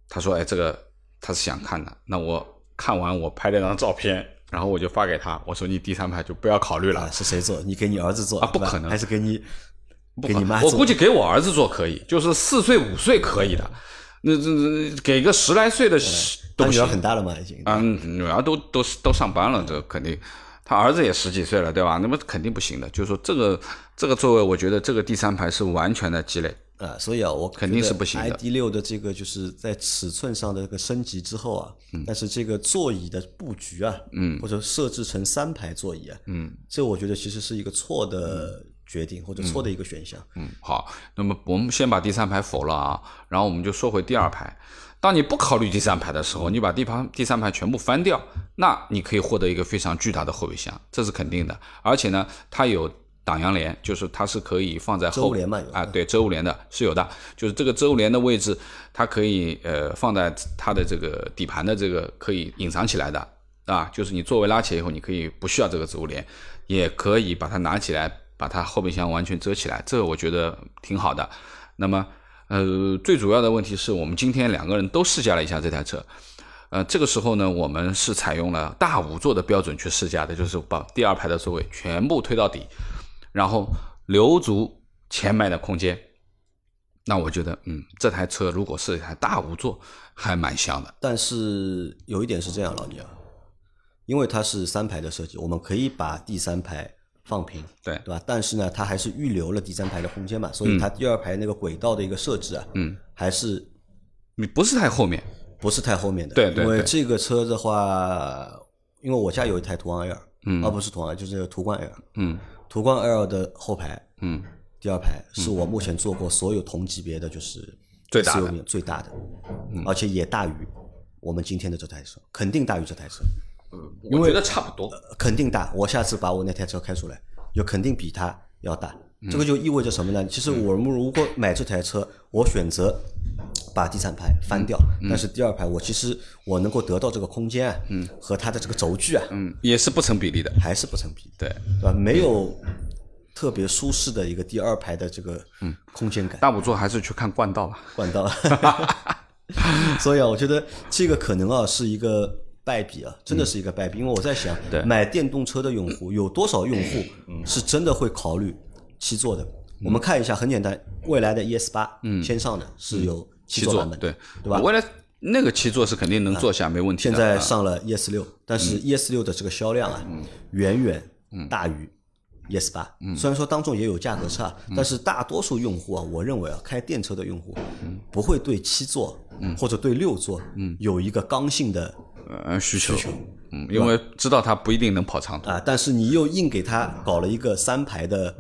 他说，哎，这个他是想看的，那我看完我拍了张照片，然后我就发给他，我说你第三排就不要考虑了啊，，是谁做？你给你儿子做啊不可能还是给你给你妈做？我估计给我儿子做可以，就是四岁五岁可以的，那这这给个十来岁的都不行女儿。很大了嘛，已经。啊，女儿都都都上班了，这肯定。他儿子也十几岁了，对吧？那么肯定不行的。就是说，这个这个座位，我觉得这个第三排是完全的鸡肋。啊，所以啊，我肯定是不行的 ID 六的这个就是在尺寸上的这个升级之后啊，嗯但是这个座椅的布局啊，嗯，或者设置成三排座椅啊，嗯，这我觉得其实是一个错的决定或者错的一个选项。嗯，好，那么我们先把第三排否了啊，然后我们就说回第二排。当你不考虑第三排的时候，你把第排第三排全部翻掉，那你可以获得一个非常巨大的后备箱，这是肯定的。而且呢，它有挡阳帘，就是它是可以放在后帘嘛有啊，对，遮物帘的是有的，就是这个遮物帘的位置，它可以呃放在它的这个底盘的这个可以隐藏起来的啊，就是你座位拉起来以后，你可以不需要这个遮物帘，也可以把它拿起来，把它后备箱完全遮起来，这个我觉得挺好的。那么呃，最主要的问题是我们今天两个人都试驾了一下这台车。呃，这个时候呢，我们是采用了大五座的标准去试驾的，就是把第二排的座位全部推到底，然后留足前排的空间。那我觉得，嗯，这台车如果是一台大五座，还蛮香的。但是有一点是这样，老倪啊，因为它是三排的设计，我们可以把第三排放平，对对吧？但是呢，它还是预留了第三排的空间嘛，所以它第二排那个轨道的一个设置啊，嗯，还是你不是太后面，不是太后面的。对对对因为这个车的话，因为我家有一台途观 L，嗯而不是途昂，就是途观 L，嗯途观 L 的后排嗯，第二排是我目前坐过所有同级别的就是最大的最大的，而且也大于我们今天的这台车，肯定大于这台车。嗯我觉得差不多。肯定大。我下次把我那台车开出来，就肯定比它要大。这个就意味着什么呢？其实我们如果买这台车，我选择把第三排翻掉，但是第二排我其实我能够得到这个空间啊，和它的这个轴距啊，嗯，也是不成比例的。还是不成比例，对，对吧？没有特别舒适的一个第二排的这个嗯空间感。大五座还是去看冠道吧。冠道，所以啊，我觉得这个可能啊是一个败笔啊，真的是一个败笔。因为我在想对，买电动车的用户有多少用户是真的会考虑七座的？我们看一下，很简单，未来的 ES 八，嗯，先上的是有七七座座版本的，对对吧？未来那个七座是肯定能坐下，没问题的。现在啊。上了 ES 六，但是 ES 六的这个销量啊，远远大于 ES 八。虽然说当中也有价格差，但是大多数用户啊，我认为啊，开电车的用户不会对七座或者对六座有一个刚性的呃需求，嗯，因为知道它不一定能跑长途。啊，但是你又硬给它搞了一个三排的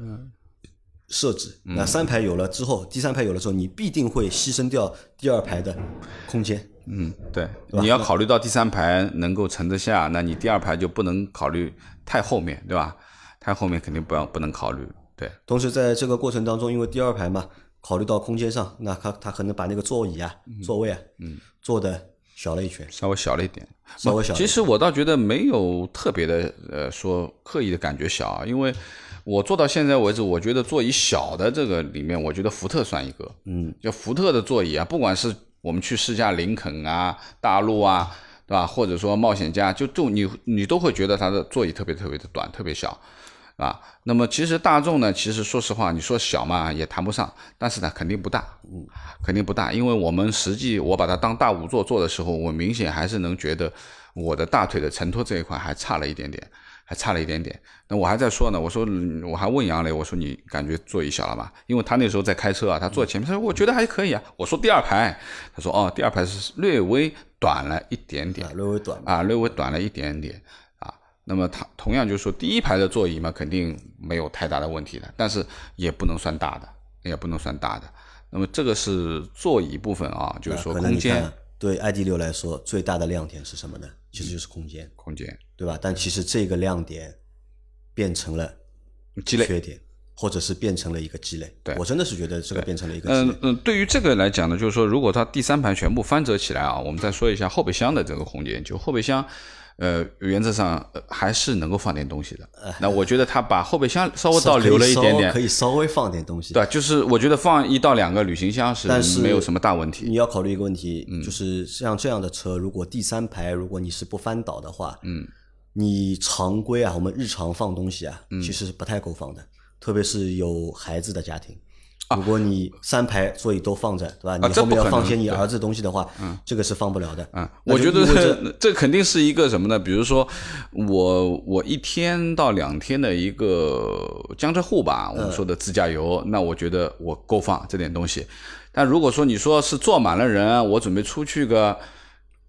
设置，那三排有了之后，第三排有了之后，你必定会牺牲掉第二排的空间。嗯，对，你要考虑到第三排能够盛得下，那你第二排就不能考虑太后面，对吧？太后面肯定不要不能考虑。对，同时在这个过程当中，因为第二排嘛，考虑到空间上，那他他可能把那个座椅啊、座位啊，嗯，做的小了一圈。稍微小了一点，稍微小其实我倒觉得没有特别的呃说刻意的感觉小啊，因为我做到现在为止，我觉得座椅小的这个里面，我觉得福特算一个。嗯，就福特的座椅啊，不管是我们去试驾林肯啊、大陆啊，对吧？或者说冒险家，就就你你都会觉得它的座椅特别特别的短，特别小。啊，那么其实大众呢，其实说实话，你说小嘛也谈不上，但是呢肯定不大，嗯，肯定不大，因为我们实际我把它当大五座坐的时候，我明显还是能觉得我的大腿的承托这一块还差了一点点，还差了一点点。那我还在说呢，我说嗯我还问杨磊，我说你感觉座椅小了吗？因为他那时候在开车啊，他坐前面，他说我觉得还可以啊。我说第二排，他说哦，第二排是略微短了一点点啊，略微短。啊，略微短了一点点啊。那么他同样就是说，第一排的座椅嘛，肯定没有太大的问题的，但是也不能算大的，也不能算大的。那么这个是座椅部分啊，就是说空间，对 ID 六来说，最大的亮点是什么呢？其实就是空间，空间对吧？但其实这个亮点变成了积累缺点，或者是变成了一个积累。对我真的是觉得这个变成了一个积累。嗯嗯，对于这个来讲呢，就是说，如果它第三排全部翻折起来啊，我们再说一下后备箱的这个空间，就后备箱。呃，原则上呃还是能够放点东西的。那我觉得他把后备箱稍微倒留了一点点，可以稍微放点东西。对，就是我觉得放一到两个旅行箱是没有什么大问题。你要考虑一个问题，就是像这样的车，如果第三排如果你是不翻倒的话，嗯，你常规啊，我们日常放东西啊，其实是不太够放的，特别是有孩子的家庭。如果你三排座椅都放着，对吧？你后面要放些你儿子东西的话，嗯这个是放不了的。嗯，我觉得这肯定是一个什么呢？比如说，我我一天到两天的一个江浙沪吧，我们说的自驾游，那我觉得我够放这点东西。但如果说你说是坐满了人，我准备出去个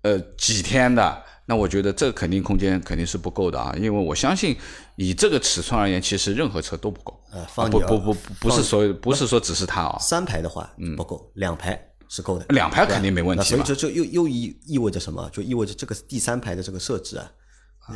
呃几天的。那我觉得这肯定空间肯定是不够的啊，因为我相信以这个尺寸而言，其实任何车都不够。呃，放不不不不是所有不是说只是它啊，三排的话不够，两排是够的。两排肯定没问题。所以这就又又意意味着什么？就意味着这个第三排的这个设置啊，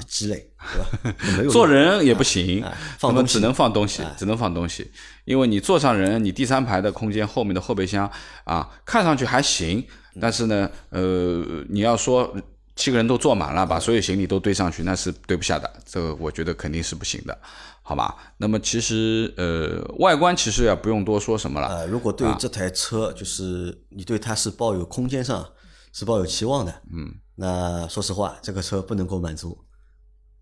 积累，对吧？没有坐人也不行，放东西只能放东西，只能放东西。因为你坐上人，你第三排的空间后面的后备箱啊，看上去还行，但是呢，呃，你要说。七个人都坐满了，把所有行李都堆上去，那是堆不下的。这个我觉得肯定是不行的，好吧？那么其实呃，外观其实也不用多说什么了。呃，如果对这台车，就是你对它是抱有空间上是抱有期望的，嗯，那说实话，这个车不能够满足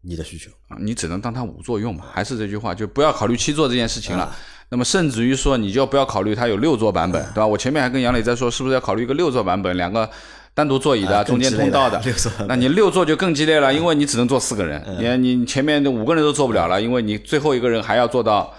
你的需求啊，你只能当它五座用嘛。还是这句话，就不要考虑七座这件事情了。那么甚至于说，你就不要考虑它有六座版本，对吧？我前面还跟杨磊在说，是不是要考虑一个六座版本，两个。单独座椅的，中间通道的，那你六座就更激烈了，因为你只能坐四个人，你你前面的五个人都坐不了了，因为你最后一个人还要坐到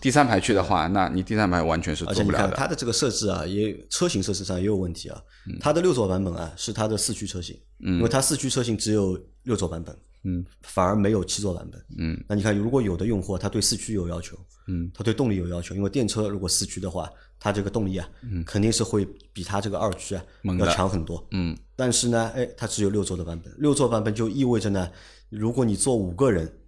第三排去的话，那你第三排完全是坐不了的。它的这个设置啊，也车型设置上也有问题啊。它的六座版本啊，是它的四驱车型，因为它四驱车型只有六座版本。嗯，反而没有七座版本。嗯，那你看，如果有的用户他对四驱有要求，嗯，他对动力有要求，因为电车如果四驱的话，它这个动力啊，嗯，肯定是会比它这个二驱啊要强很多。嗯，但是呢，哎，它只有六座的版本，六座版本就意味着呢，如果你坐五个人，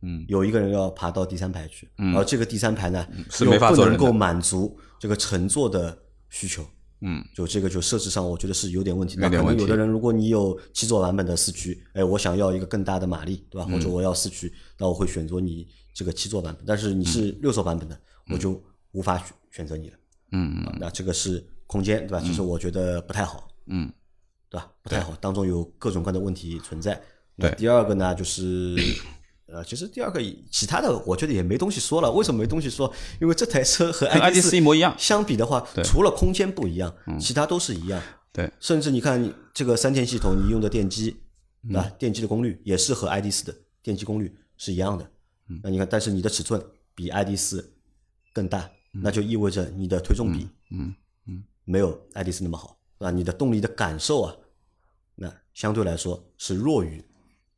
嗯，有一个人要爬到第三排去，嗯，而这个第三排呢，是没法不能够满足这个乘坐的需求。嗯，就这个就设置上，我觉得是有点问题。那可能有的人，如果你有七座版本的四驱，哎，我想要一个更大的马力，对吧？或者我要四驱，那我会选择你这个七座版本。但是你是六座版本的，我就无法选选择你了。嗯嗯。那这个是空间，对吧？其实我觉得不太好。嗯，对吧？不太好，当中有各种各样的问题存在。对。第二个呢，就是。呃，其实第二个其他的，我觉得也没东西说了。为什么没东西说？因为这台车和 ID 四一模一样。相比的话，除了空间不一样，其他都是一样。对，甚至你看这个三电系统，你用的电机，那电机的功率也是和 ID 四的电机功率是一样的。那你看，但是你的尺寸比 ID 四更大，那就意味着你的推重比，嗯嗯，没有爱迪斯那么好，啊，你的动力的感受啊，那相对来说是弱于。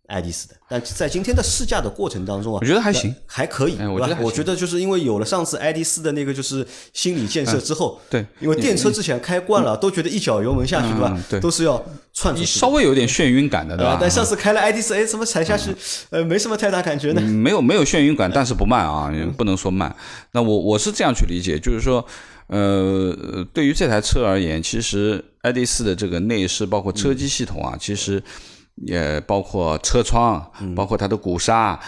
爱迪斯的，但在今天的试驾的过程当中啊，我觉得还行，还可以，我觉得我觉得就是因为有了上次爱迪斯的那个就是心理建设之后，对，因为电车之前开惯了，都觉得一脚油门下去，对吧？对，都是要窜出去，稍微有点眩晕感的，对吧？但上次开了爱迪斯，哎，怎么踩下去，呃，没什么太大感觉呢？没有没有眩晕感，但是不慢啊，不能说慢。那我我是这样去理解，就是说，呃，对于这台车而言，其实爱迪斯的这个内饰包括车机系统啊，其实。也包括车窗，包括它的鼓刹，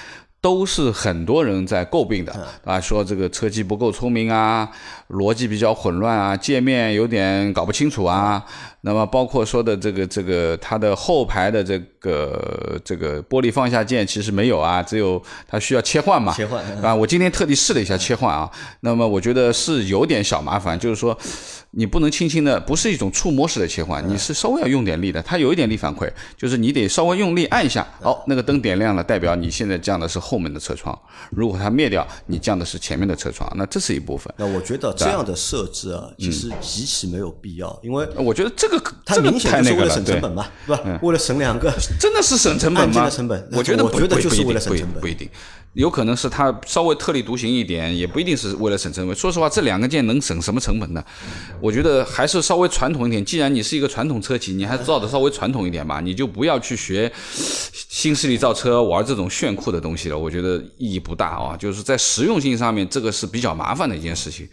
都是很多人在诟病的啊，说这个车机不够聪明啊，逻辑比较混乱啊，界面有点搞不清楚啊。那么包括说的这个这个它的后排的这个这个玻璃放下键其实没有啊，只有它需要切换嘛，切换啊。我今天特地试了一下切换啊，那么我觉得是有点小麻烦，就是说。你不能轻轻的，不是一种触摸式的切换，你是稍微要用点力的。它有一点力反馈，就是你得稍微用力按一下，哦，那个灯点亮了，代表你现在降的是后门的车窗。如果它灭掉，你降的是前面的车窗，那这是一部分。那我觉得这样的设置啊，其实极其没有必要，因为我觉得这个他明显就是为了省成本嘛，对吧？为了省两个，真的是省成本吗？成本，我觉得我觉得就是为了省成本，不一定。有可能是它稍微特立独行一点，也不一定是为了省成本。说实话，这两个件能省什么成本呢？我觉得还是稍微传统一点。既然你是一个传统车企，你还是造的稍微传统一点吧，你就不要去学新势力造车玩这种炫酷的东西了。我觉得意义不大啊，就是在实用性上面，这个是比较麻烦的一件事情，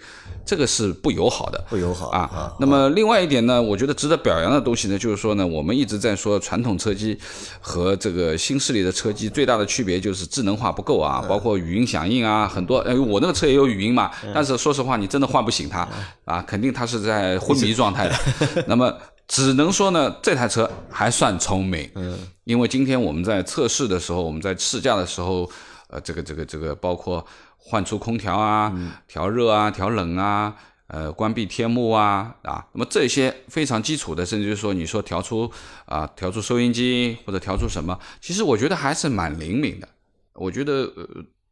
这个是不友好的，不友好啊。那么另外一点呢，我觉得值得表扬的东西呢，就是说呢，我们一直在说传统车机和这个新势力的车机最大的区别就是智能化不够啊。啊，包括语音响应啊，很多。哎，我那个车也有语音嘛，但是说实话，你真的唤不醒它啊，肯定它是在昏迷状态的。那么只能说呢，这台车还算聪明。嗯，因为今天我们在测试的时候，我们在试驾的时候，呃，这个这个这个，包括换出空调啊、调热啊、调冷啊，呃，关闭天幕啊啊，那么这些非常基础的，甚至说你说调出啊，调出收音机或者调出什么，其实我觉得还是蛮灵敏的。我觉得呃，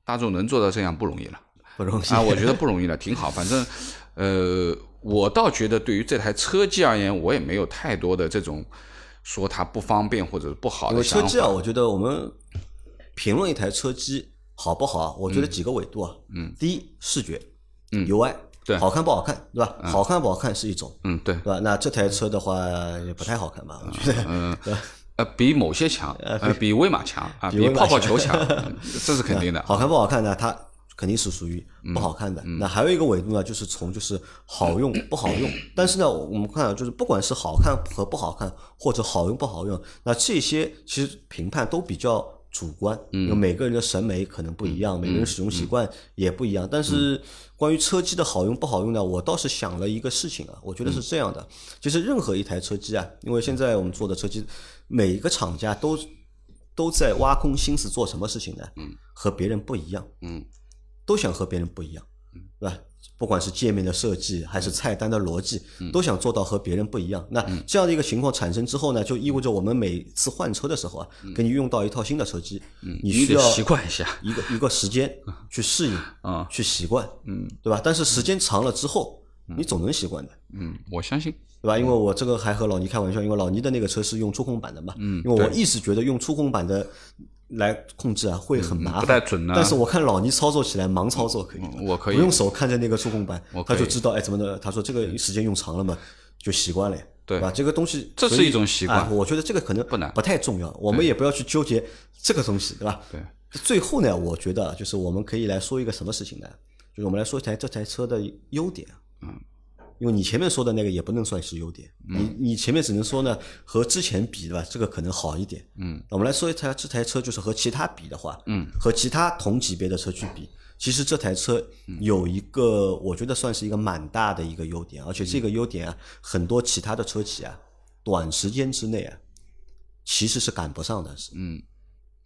大众能做到这样不容易了，不容易啊！我觉得不容易了，挺好。反正，呃，我倒觉得对于这台车机而言，我也没有太多的这种说它不方便或者不好的想法车机啊，我觉得我们评论一台车机好不好，我觉得几个维度啊。嗯。第一，视觉，嗯，UI，对，好看不好看，对吧？好看不好看是一种，嗯，对，对吧？那这台车的话也不太好看吧？我觉得，嗯。呃，比某些强，呃，比威马强啊，比泡泡球强，这是肯定的。好看不好看呢？它肯定是属于不好看的。那还有一个维度呢，就是从就是好用 不好用。但是呢，我们看就是不管是好看和不好看，或者好用不好用，那这些其实评判都比较主观，因为每个人的审美可能不一样，每个人使用习惯也不一样。但是关于车机的好用不好用呢，我倒是想了一个事情啊，我觉得是这样的，就是任何一台车机啊，因为现在我们做的车机。每一个厂家都都在挖空心思做什么事情呢？嗯，和别人不一样。嗯，都想和别人不一样，对吧？不管是界面的设计还是菜单的逻辑，都想做到和别人不一样。那这样的一个情况产生之后呢，就意味着我们每次换车的时候啊，给你用到一套新的车机，你需要习惯一下，一个一个时间去适应啊，去习惯，嗯，对吧？但是时间长了之后，你总能习惯的。嗯，我相信。对吧？因为我这个还和老倪开玩笑，因为老倪的那个车是用触控板的嘛。嗯。因为我一直觉得用触控板的来控制啊会很麻烦，不太准啊。但是我看老倪操作起来盲操作可以，我可以不用手看着那个触控板，他就知道哎怎么的。他说这个时间用长了嘛，就习惯了，对吧？这个东西这是一种习惯，我觉得这个可能不难，不太重要。我们也不要去纠结这个东西，对吧？对。最后呢，我觉得就是我们可以来说一个什么事情呢？就是我们来说一台这台车的优点。嗯。因为你前面说的那个也不能算是优点，你你前面只能说呢和之前比对吧？这个可能好一点。嗯，我们来说一台这台车，就是和其他比的话，嗯，和其他同级别的车去比，其实这台车有一个我觉得算是一个蛮大的一个优点，而且这个优点啊，很多其他的车企啊，短时间之内啊，其实是赶不上的。嗯，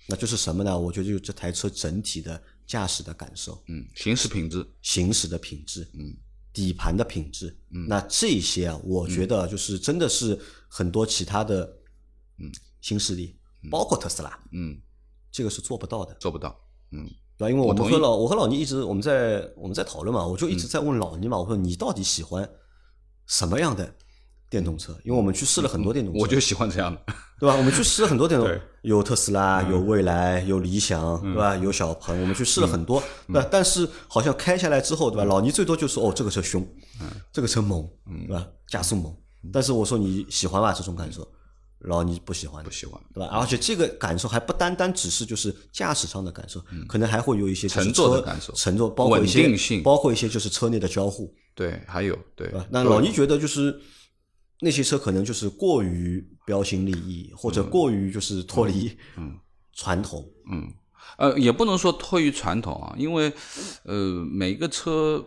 那就是什么呢？我觉得就这台车整体的驾驶的感受，嗯，行驶品质，行驶的品质，嗯。底盘的品质，那这些啊，我觉得就是真的是很多其他的，嗯，新势力，包括特斯拉，嗯，这个是做不到的，做不到，嗯，对吧？因为我们和老我和老倪一直我们在我们在讨论嘛，我就一直在问老倪嘛，我说你到底喜欢什么样的？电动车，因为我们去试了很多电动车，我就喜欢这样的，对吧？我们去试了很多电动，有特斯拉，有蔚来，有理想，对吧？有小鹏，我们去试了很多，对。但是好像开下来之后，对吧？老倪最多就说：“哦，这个车凶，这个车猛，对吧？加速猛。”但是我说你喜欢吧这种感受，老倪不喜欢，不喜欢，对吧？而且这个感受还不单单只是就是驾驶上的感受，可能还会有一些乘坐的感受，乘坐包括一些，包括一些就是车内的交互，对，还有对。那老倪觉得就是。那些车可能就是过于标新立异，或者过于就是脱离传统。嗯，呃，也不能说脱于传统啊，因为呃，每一个车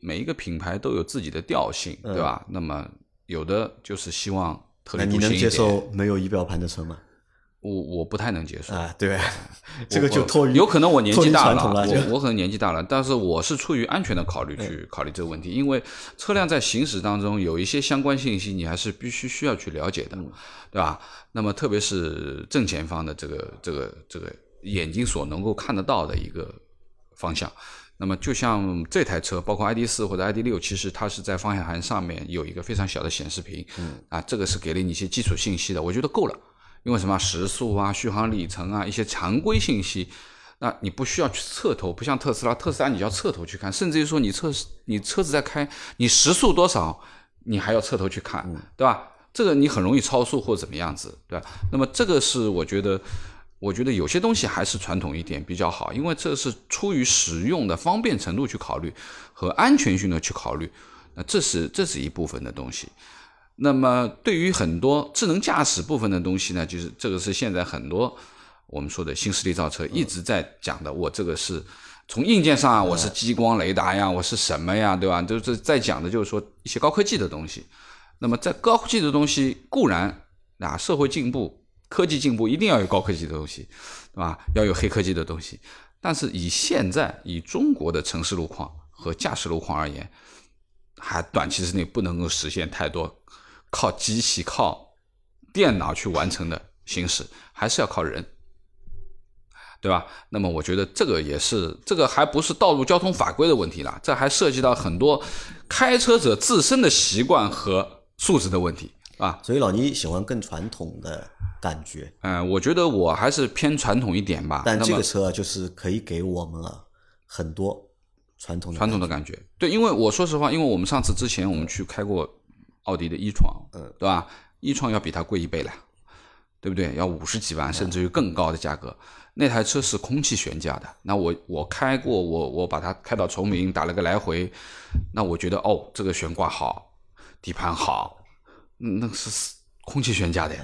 每一个品牌都有自己的调性，对吧？那么有的就是希望特立独行你能接受没有仪表盘的车吗？我我不太能接受啊，对，这个就脱有可能我年纪大了，我我可能年纪大了，但是我是出于安全的考虑去考虑这个问题，因为车辆在行驶当中有一些相关信息，你还是必须需要去了解的，对吧？那么特别是正前方的这个这个这个眼睛所能够看得到的一个方向，那么就像这台车，包括 ID 四或者 ID 六，其实它是在方向盘上面有一个非常小的显示屏，啊，这个是给了你一些基础信息的，我觉得够了。因为什么时速啊、续航里程啊一些常规信息，那你不需要去侧头，不像特斯拉，特斯拉你要侧头去看，甚至于说你车你车子在开，你时速多少，你还要侧头去看，对吧？这个你很容易超速或怎么样子，对吧？那么这个是我觉得，我觉得有些东西还是传统一点比较好，因为这是出于使用的方便程度去考虑和安全性的去考虑，那这是这是一部分的东西。那么对于很多智能驾驶部分的东西呢，就是这个是现在很多我们说的新势力造车一直在讲的。我这个是从硬件上啊，我是激光雷达呀，我是什么呀，对吧？都是在讲的就是说一些高科技的东西。那么在高科技的东西固然啊，社会进步、科技进步一定要有高科技的东西，对吧？要有黑科技的东西。但是以现在以中国的城市路况和驾驶路况而言，还短期之内不能够实现太多。靠机器、靠电脑去完成的行驶，还是要靠人，对吧？那么我觉得这个也是，这个还不是道路交通法规的问题了，这还涉及到很多开车者自身的习惯和素质的问题啊。所以老倪喜欢更传统的感觉。嗯，我觉得我还是偏传统一点吧。但这个车就是可以给我们了很多传统传统的感觉。对，因为我说实话，因为我们上次之前我们去开过。奥迪的一创，嗯，对吧？一创要比它贵一倍了，对不对？要五十几万，甚至于更高的价格。那台车是空气悬架的，那我我开过，我我把它开到崇明，打了个来回，那我觉得哦，这个悬挂好，底盘好，那是空气悬架的。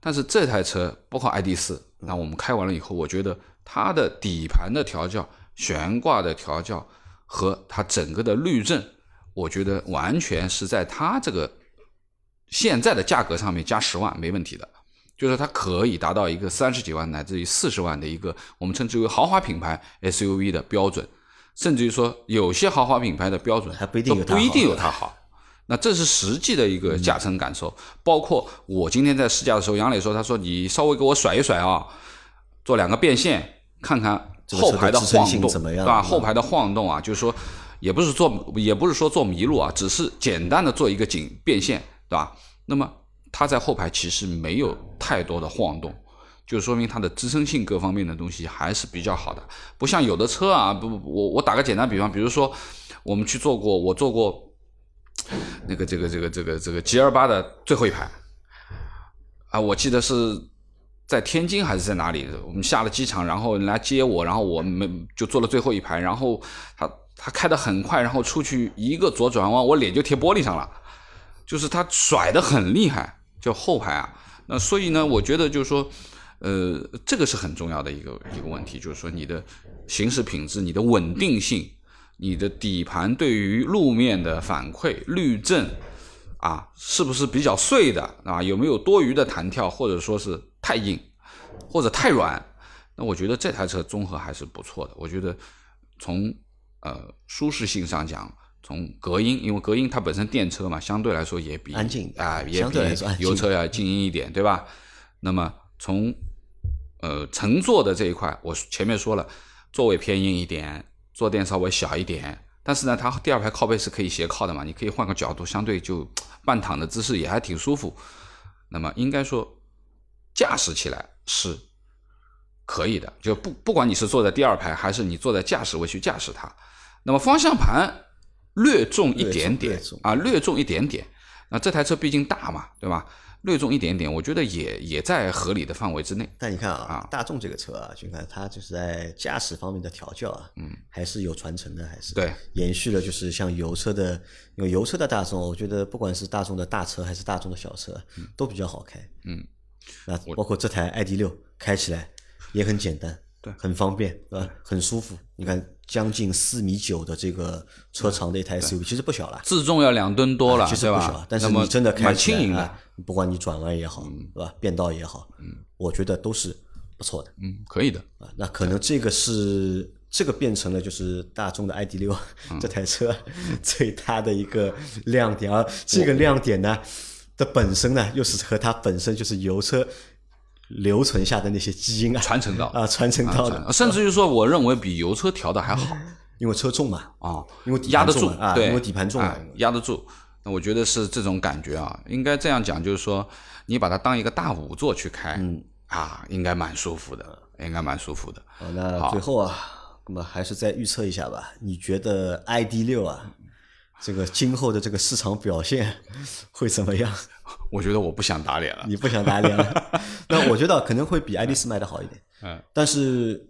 但是这台车，包括 ID 四，那我们开完了以后，我觉得它的底盘的调教、悬挂的调教和它整个的滤震。我觉得完全是在它这个现在的价格上面加十万没问题的，就是它可以达到一个三十几万乃至于四十万的一个我们称之为豪华品牌 SUV 的标准，甚至于说有些豪华品牌的标准还不一定不一定有它好。那这是实际的一个驾乘感受，包括我今天在试驾的时候，杨磊说他说你稍微给我甩一甩啊，做两个变线看看后排的晃动对吧？后排的晃动啊，就是说。也不是做，也不是说做麋鹿啊，只是简单的做一个景变现，对吧？那么它在后排其实没有太多的晃动，就说明它的支撑性各方面的东西还是比较好的。不像有的车啊，不不，我我打个简单比方，比如说我们去坐过，我坐过那个这个这个这个这个 G 二八的最后一排啊，我记得是在天津还是在哪里？我们下了机场，然后来接我，然后我们就坐了最后一排，然后他。他开得很快，然后出去一个左转弯，我脸就贴玻璃上了，就是他甩得很厉害，就后排啊。那所以呢，我觉得就是说，呃，这个是很重要的一个一个问题，就是说你的行驶品质、你的稳定性、你的底盘对于路面的反馈、滤震啊，是不是比较碎的啊？有没有多余的弹跳，或者说是太硬或者太软？那我觉得这台车综合还是不错的。我觉得从呃，舒适性上讲，从隔音，因为隔音它本身电车嘛，相对来说也比安静啊，也比油车要静音一点，对吧？那么从呃乘坐的这一块，我前面说了，座位偏硬一点，坐垫稍微小一点，但是呢，它第二排靠背是可以斜靠的嘛，你可以换个角度，相对就半躺的姿势也还挺舒服。那么应该说驾驶起来是可以的，就不不管你是坐在第二排，还是你坐在驾驶位去驾驶它。那么方向盘略重一点点啊，略重一点点。那这台车毕竟大嘛，对吧？略重一点点，我觉得也也在合理的范围之内。但你看啊，大众这个车啊，就看它就是在驾驶方面的调教啊，嗯，还是有传承的，还是对延续了，就是像油车的，因为油车的大众，我觉得不管是大众的大车还是大众的小车，都比较好开，嗯，那包括这台 ID 六开起来也很简单。对很方便，对吧？很舒服。你看，将近四米九的这个车长的一台 SUV，其实不小了。自重要两吨多了，其实不小。但是你真的开起来，不管你转弯也好，对吧？变道也好，嗯，我觉得都是不错的。嗯，可以的。啊，那可能这个是这个变成了就是大众的 ID 六 这台车 最大的一个亮点，而这个亮点呢的本身呢，又是和它本身就是油车。留存下的那些基因啊，传承到。啊，传承到的，甚至于说，我认为比油车调的还好，因为车重嘛，啊，因为压得住啊，因为底盘重，压得住。那我觉得是这种感觉啊，应该这样讲，就是说，你把它当一个大五座去开，嗯，啊，应该蛮舒服的，应该蛮舒服的。好，那最后啊，那么还是再预测一下吧。你觉得 ID 六啊，这个今后的这个市场表现 会怎么样？我觉得我不想打脸了。你不想打脸了？那我觉得可能会比爱丽丝卖的好一点。嗯，但是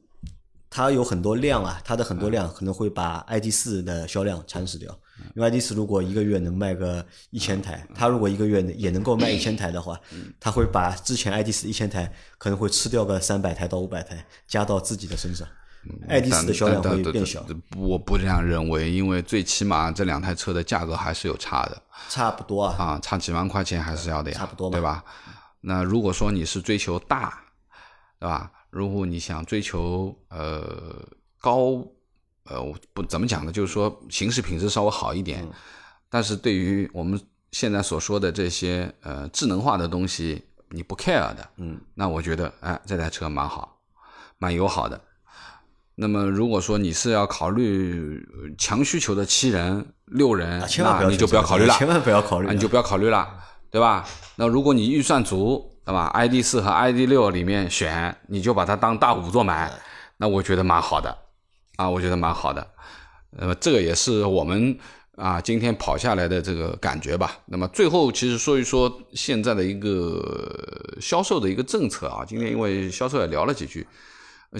它有很多量啊，它的很多量可能会把 ID 四的销量蚕食掉。因为 ID 四如果一个月能卖个一千台，它如果一个月也能够卖一千台的话，它会把之前 ID 四一千台可能会吃掉个三百台到五百台，加到自己的身上。ID 四的销量会变小。我不这样认为，因为最起码这两台车的价格还是有差的。差不多啊，啊，差几万块钱还是要的呀，差不多对吧？那如果说你是追求大，对吧？如果你想追求呃高。呃，我不怎么讲呢，就是说行驶品质稍微好一点，但是对于我们现在所说的这些呃智能化的东西，你不 care 的，嗯，那我觉得哎这台车蛮好，蛮友好的。那么如果说你是要考虑强需求的七人六人，那你就不要考虑了，千万不要考虑，你就不要考虑了，对吧？那如果你预算足，对吧？ID 四和 ID 六里面选，你就把它当大五座买，那我觉得蛮好的。啊，我觉得蛮好的，那么这个也是我们啊今天跑下来的这个感觉吧。那么最后其实说一说现在的一个销售的一个政策啊，今天因为销售也聊了几句，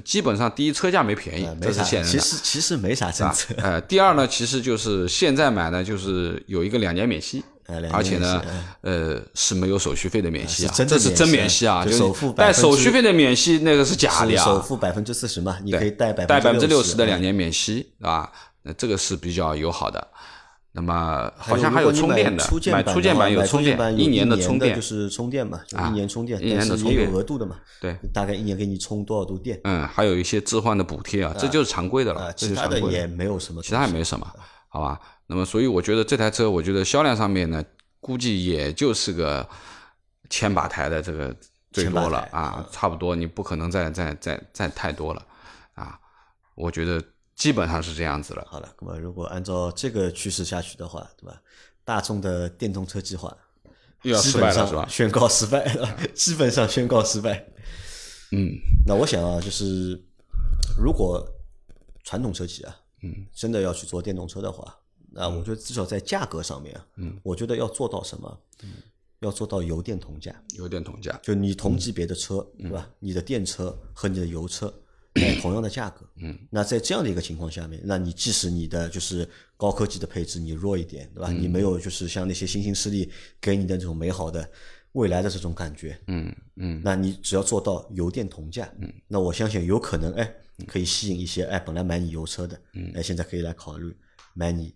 基本上第一车价没便宜，这是现实的。其实其实没啥政策。呃，第二呢，其实就是现在买呢，就是有一个两年免息。而且呢，呃，是没有手续费的免息啊，这是真免息啊，就首付带手续费的免息那个是假的呀，首付百分之四十嘛，你可以带百分之六十的两年免息，是吧？那这个是比较友好的。那么好像还有充电的，买初建版有充电，一年的充电就是充电嘛，一年充电，一年的充电也有额度的嘛，对，大概一年给你充多少度电？嗯，还有一些置换的补贴啊，这就是常规的了，其他的也没有什么，其他也没什么，好吧？那么所以我觉得这台车，我觉得销量上面呢。估计也就是个千把台的这个最多了啊，差不多，你不可能再再再再太多了啊。我觉得基本上是这样子了。好了，那么如果按照这个趋势下去的话，对吧？大众的电动车计划又要失败了是吧？宣告失败了，基本上宣告失败。嗯，那我想啊，就是如果传统车企啊，嗯，真的要去做电动车的话。那，我觉得至少在价格上面啊，嗯，我觉得要做到什么？嗯，要做到油电同价。油电同价，就你同级别的车，对吧？你的电车和你的油车同样的价格，嗯，那在这样的一个情况下面，那你即使你的就是高科技的配置你弱一点，对吧？你没有就是像那些新兴势力给你的这种美好的未来的这种感觉，嗯嗯，那你只要做到油电同价，嗯，那我相信有可能，哎，可以吸引一些哎本来买你油车的，嗯，哎现在可以来考虑买你。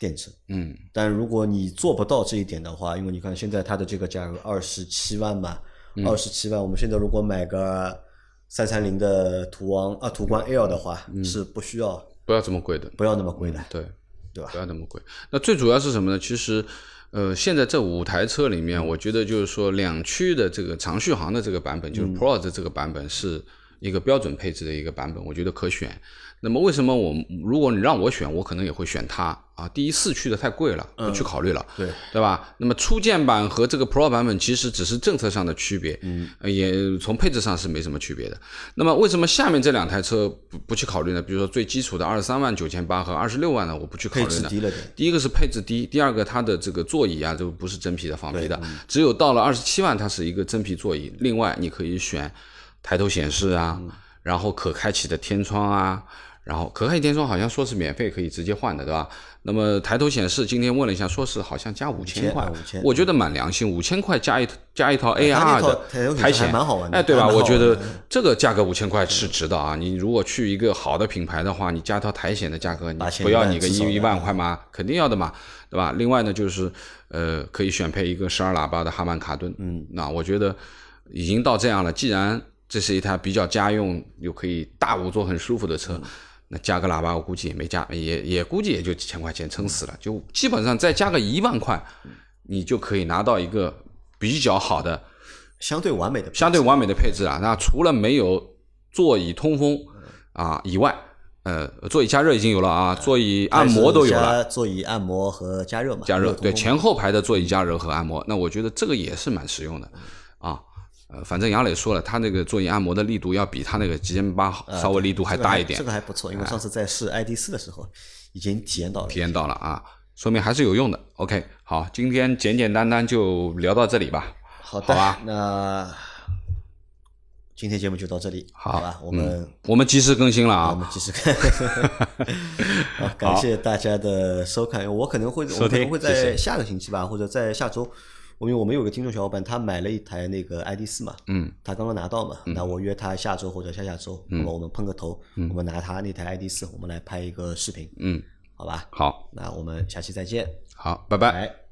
电车，嗯，但如果你做不到这一点的话，因为你看现在它的这个价格二十七万嘛，二十七万，我们现在如果买个三三零的途昂啊途观 L 的话，是不需要不要这么贵的，不要那么贵的，对对吧？不要那么贵。那最主要是什么呢？其实，呃，现在这五台车里面，我觉得就是说两驱的这个长续航的这个版本，就是 Pro 的这个版本是一个标准配置的一个版本，我觉得可选。那么为什么我如果你让我选，我可能也会选它啊？第一四驱的太贵了，不去考虑了，对对吧？那么初见版和这个 Pro 版本其实只是政策上的区别，嗯，也从配置上是没什么区别的。那么为什么下面这两台车不不去考虑呢？比如说最基础的二十三万九千八和二十六万呢，我不去考虑呢？配置低了。第一个是配置低，第二个它的这个座椅啊，都不是真皮的仿皮的，只有到了二十七万，它是一个真皮座椅。另外你可以选抬头显示啊，然后可开启的天窗啊。然后可开天窗好像说是免费可以直接换的，对吧？那么抬头显示今天问了一下，说是好像加五千块，我觉得蛮良心，五千块加一加一套 AR 的抬显，蛮好玩的，哎，对吧？我觉得这个价格五千块是值的啊！你如果去一个好的品牌的话，你加套抬显的价格，你不要你个一一万块吗？肯定要的嘛，对吧？另外呢，就是呃，可以选配一个十二喇叭的哈曼卡顿，嗯，那我觉得已经到这样了，既然这是一台比较家用又可以大五座很舒服的车。那加个喇叭，我估计也没加，也也估计也就几千块钱撑死了，就基本上再加个一万块，你就可以拿到一个比较好的、相对完美的、相对完美的配置啊。那除了没有座椅通风啊以外，呃，座椅加热已经有了啊，座椅按摩都有了，座椅按摩和加热嘛，加热对前后排的座椅加热和按摩，那我觉得这个也是蛮实用的。啊。呃，反正杨磊说了，他那个座椅按摩的力度要比他那个极限八稍微力度还大一点这，个还不错，因为上次在试 ID 四的时候已经体验到了。体验到了啊，说明还是有用的。OK，好，今天简简单单就聊到这里吧。好的，好吧那今天节目就到这里，好吧？我们、我们及时更新了啊我啊，们及时看。好，感谢大家的收看。我可能会，我可能会在下个星期吧，或者在下周。因为我们有个听众小伙伴，他买了一台那个 ID 四嘛，嗯，他刚刚拿到嘛，那我约他下周或者下下周，那么我们碰个头，我们拿他那台 ID 四，我们来拍一个视频，嗯，好吧？好，那我们下期再见，好，拜拜。拜。